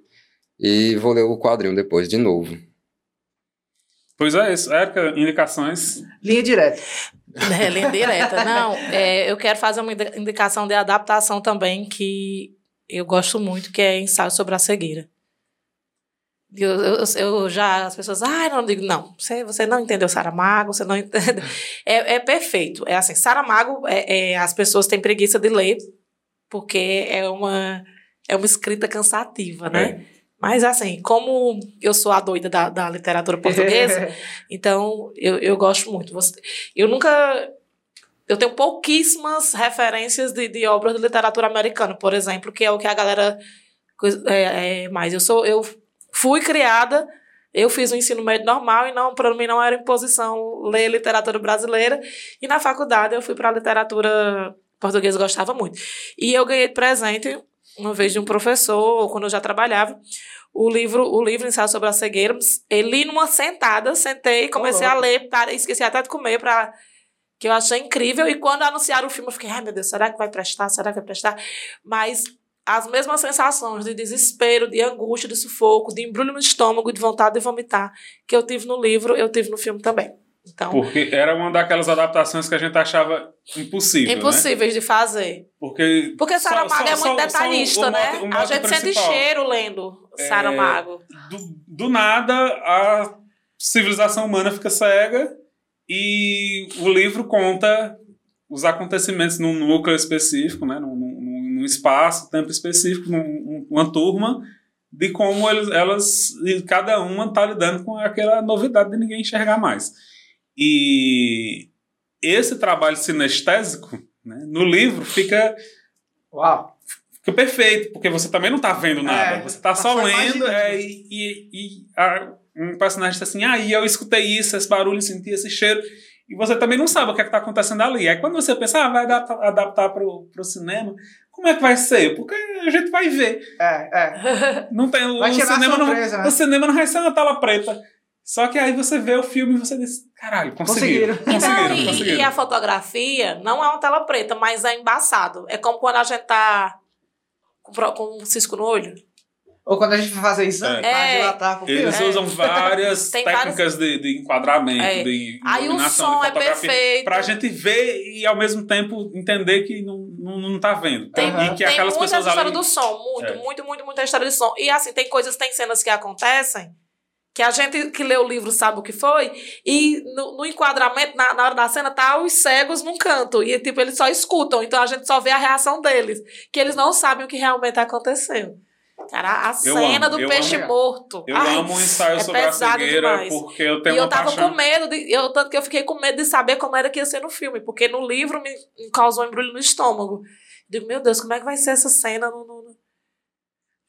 E vou ler o quadrinho depois, de novo. Pois é isso. Érica, indicações? Linha direta. É, linha direta. Não, é, eu quero fazer uma indicação de adaptação também que eu gosto muito, que é ensaio sobre a cegueira. Eu, eu, eu, já, as pessoas, ah, não digo, não, você, você não entendeu Saramago, você não entende. É, é perfeito. É assim, Saramago, é, é, as pessoas têm preguiça de ler, porque é uma, é uma escrita cansativa, né? É. Mas, assim, como eu sou a doida da, da literatura portuguesa, então eu, eu gosto muito. Eu nunca. Eu tenho pouquíssimas referências de, de obras de literatura americana, por exemplo, que é o que a galera. É, é mais. Eu sou. Eu Fui criada, eu fiz o ensino médio normal e não para mim não era imposição ler literatura brasileira. E na faculdade eu fui para a literatura portuguesa, gostava muito. E eu ganhei de presente, uma vez de um professor, quando eu já trabalhava, o livro, o livro Ensaio sobre a Cegueira. Eu li numa sentada, sentei, comecei oh, a ler, esqueci até de comer para que eu achei incrível. E quando anunciaram o filme, eu fiquei, ai meu Deus, será que vai prestar? Será que vai prestar? Mas as mesmas sensações de desespero, de angústia, de sufoco, de embrulho no estômago, de vontade de vomitar que eu tive no livro, eu tive no filme também. Então, Porque era uma daquelas adaptações que a gente achava impossível. Né? Impossíveis né? de fazer. Porque, Porque Saramago é muito detalhista, né? a gente principal. sente cheiro lendo Saramago. É, do, do nada, a civilização humana fica cega e o livro conta os acontecimentos num núcleo específico, né? num, um espaço, tempo específico, num, uma turma, de como eles, elas, cada uma está lidando com aquela novidade de ninguém enxergar mais. E esse trabalho sinestésico, né, no livro, fica. Uau! Fica perfeito, porque você também não está vendo nada, é, você está só, só lendo é, e, e, e a, um personagem diz assim: ah, e eu escutei isso, esse barulho, senti esse cheiro. E você também não sabe o que é está acontecendo ali. Aí quando você pensa, ah, vai adaptar, adaptar para o cinema, como é que vai ser? Porque a gente vai ver. É, é. Não tem, vai o, cinema surpresa, não, né? o cinema não vai ser uma tela preta. Só que aí você vê o filme e você diz, caralho, conseguiram. Conseguiram, conseguiram, não, conseguiram. E, a fotografia não é uma tela preta, mas é embaçado. É como quando a gente tá com, com um cisco no olho. Ou quando a gente vai fazer isso, é. é. dilatar Eles usam várias técnicas vários... de, de enquadramento, é. de Aí o som é perfeito. Pra gente ver e ao mesmo tempo entender que não, não, não tá vendo. Tem, e que tem aquelas muita pessoas história ali... do som, muito, é. muito, muito, muita história do som. E assim, tem coisas, tem cenas que acontecem que a gente que lê o livro sabe o que foi, e no, no enquadramento, na, na, hora da cena, tá os cegos num canto, e tipo, eles só escutam, então a gente só vê a reação deles, que eles não sabem o que realmente aconteceu. Cara, a cena amo, do peixe amo, morto. Eu Ai, amo o ensaio é sobre a cegueira demais. porque eu tenho E eu tava paixão. com medo, de, eu, tanto que eu fiquei com medo de saber como era que ia ser no filme, porque no livro me, me causou um embrulho no estômago. Digo, meu Deus, como é que vai ser essa cena no. no...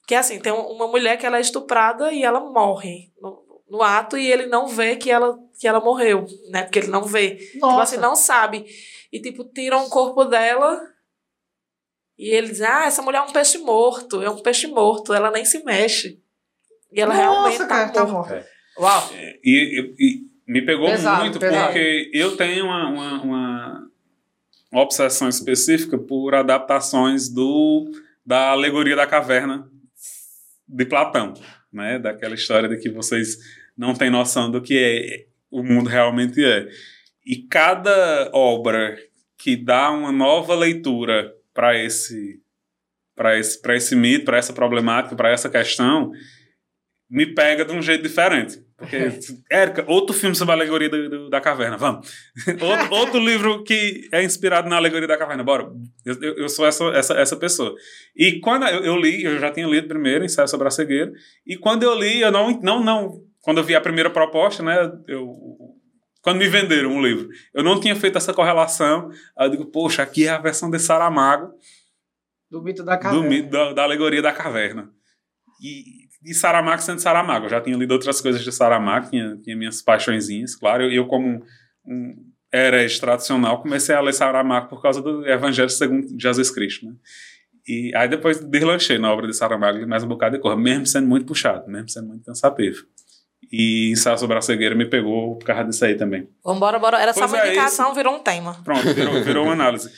Porque assim, tem uma mulher que ela é estuprada e ela morre no, no ato e ele não vê que ela, que ela morreu, né? Porque ele não vê. Nossa. Tipo assim, não sabe. E tipo, tiram o corpo dela e ele diz: Ah, essa mulher é um peixe morto, é um peixe morto, ela nem se mexe. E ela Nossa, realmente cara, tá tá morta. morta. Uau. E, e- e me pegou Pesado, muito pesado. porque eu tenho uma, uma, uma obsessão específica por adaptações do da alegoria da caverna de Platão, né? Daquela história de que vocês não têm noção do que é, o mundo realmente é. E cada obra que dá uma nova leitura para esse para esse para esse mito, para essa problemática, para essa questão, me pega de um jeito diferente. Porque, Érica, outro filme sobre a alegoria do- do- da caverna, vamos. outro, outro livro que é inspirado na alegoria da caverna, bora. Eu, eu- eu sou essa, essa, essa pessoa. E quando eu, eu li, eu já tinha lido primeiro, ensaio sobre a cegueira, e quando eu li, eu não, não, não, quando eu vi a primeira proposta, né, eu, quando me venderam um livro, eu não tinha feito essa correlação, aí eu digo, poxa, aqui é a versão de Saramago, Do mito da do caverna. mito da, da alegoria da caverna. E, e Saramago sendo Saramago. Eu já tinha lido outras coisas de Saramago, tinha, tinha minhas paixõezinhas, claro. Eu, eu como um, herege tradicional, comecei a ler Saramago por causa do Evangelho segundo Jesus Cristo, né? E aí depois deslanchei na obra de Saramago, mais um bocado de cor, mesmo sendo muito puxado, mesmo sendo muito cansativo. E ensaio sobre a cegueira me pegou por causa disso aí também. Vambora, bora. Era só Pois uma é, indicação, virou um tema. Pronto, virou, virou uma análise.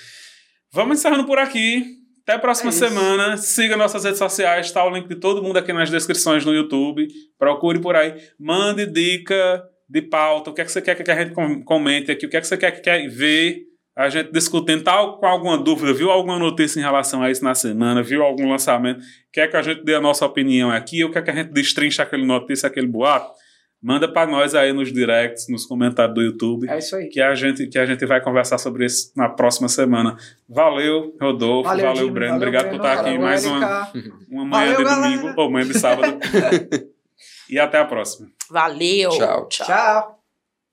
Vamos encerrando por aqui. Até a próxima É isso. semana. Siga nossas redes sociais, tá o link de todo mundo aqui nas descrições no YouTube. Procure por aí. Mande dica de pauta. O que é que você quer que a gente com- comente aqui? O que é que você quer que quer ver? A gente discutindo, tal com alguma dúvida, viu alguma notícia em relação a isso na semana, viu algum lançamento, quer que a gente dê a nossa opinião aqui, ou quer que a gente destrinche aquele notícia, aquele boato, manda para nós aí nos directs, nos comentários do YouTube É isso aí. que a gente que a gente vai conversar sobre isso na próxima semana. Valeu, Rodolfo, valeu, Jimmy, Breno, valeu, obrigado Breno, por estar aqui valeu, mais uma, uma manhã Valeu, de galera. domingo ou manhã de sábado. e até a próxima. Valeu. Tchau. Tchau.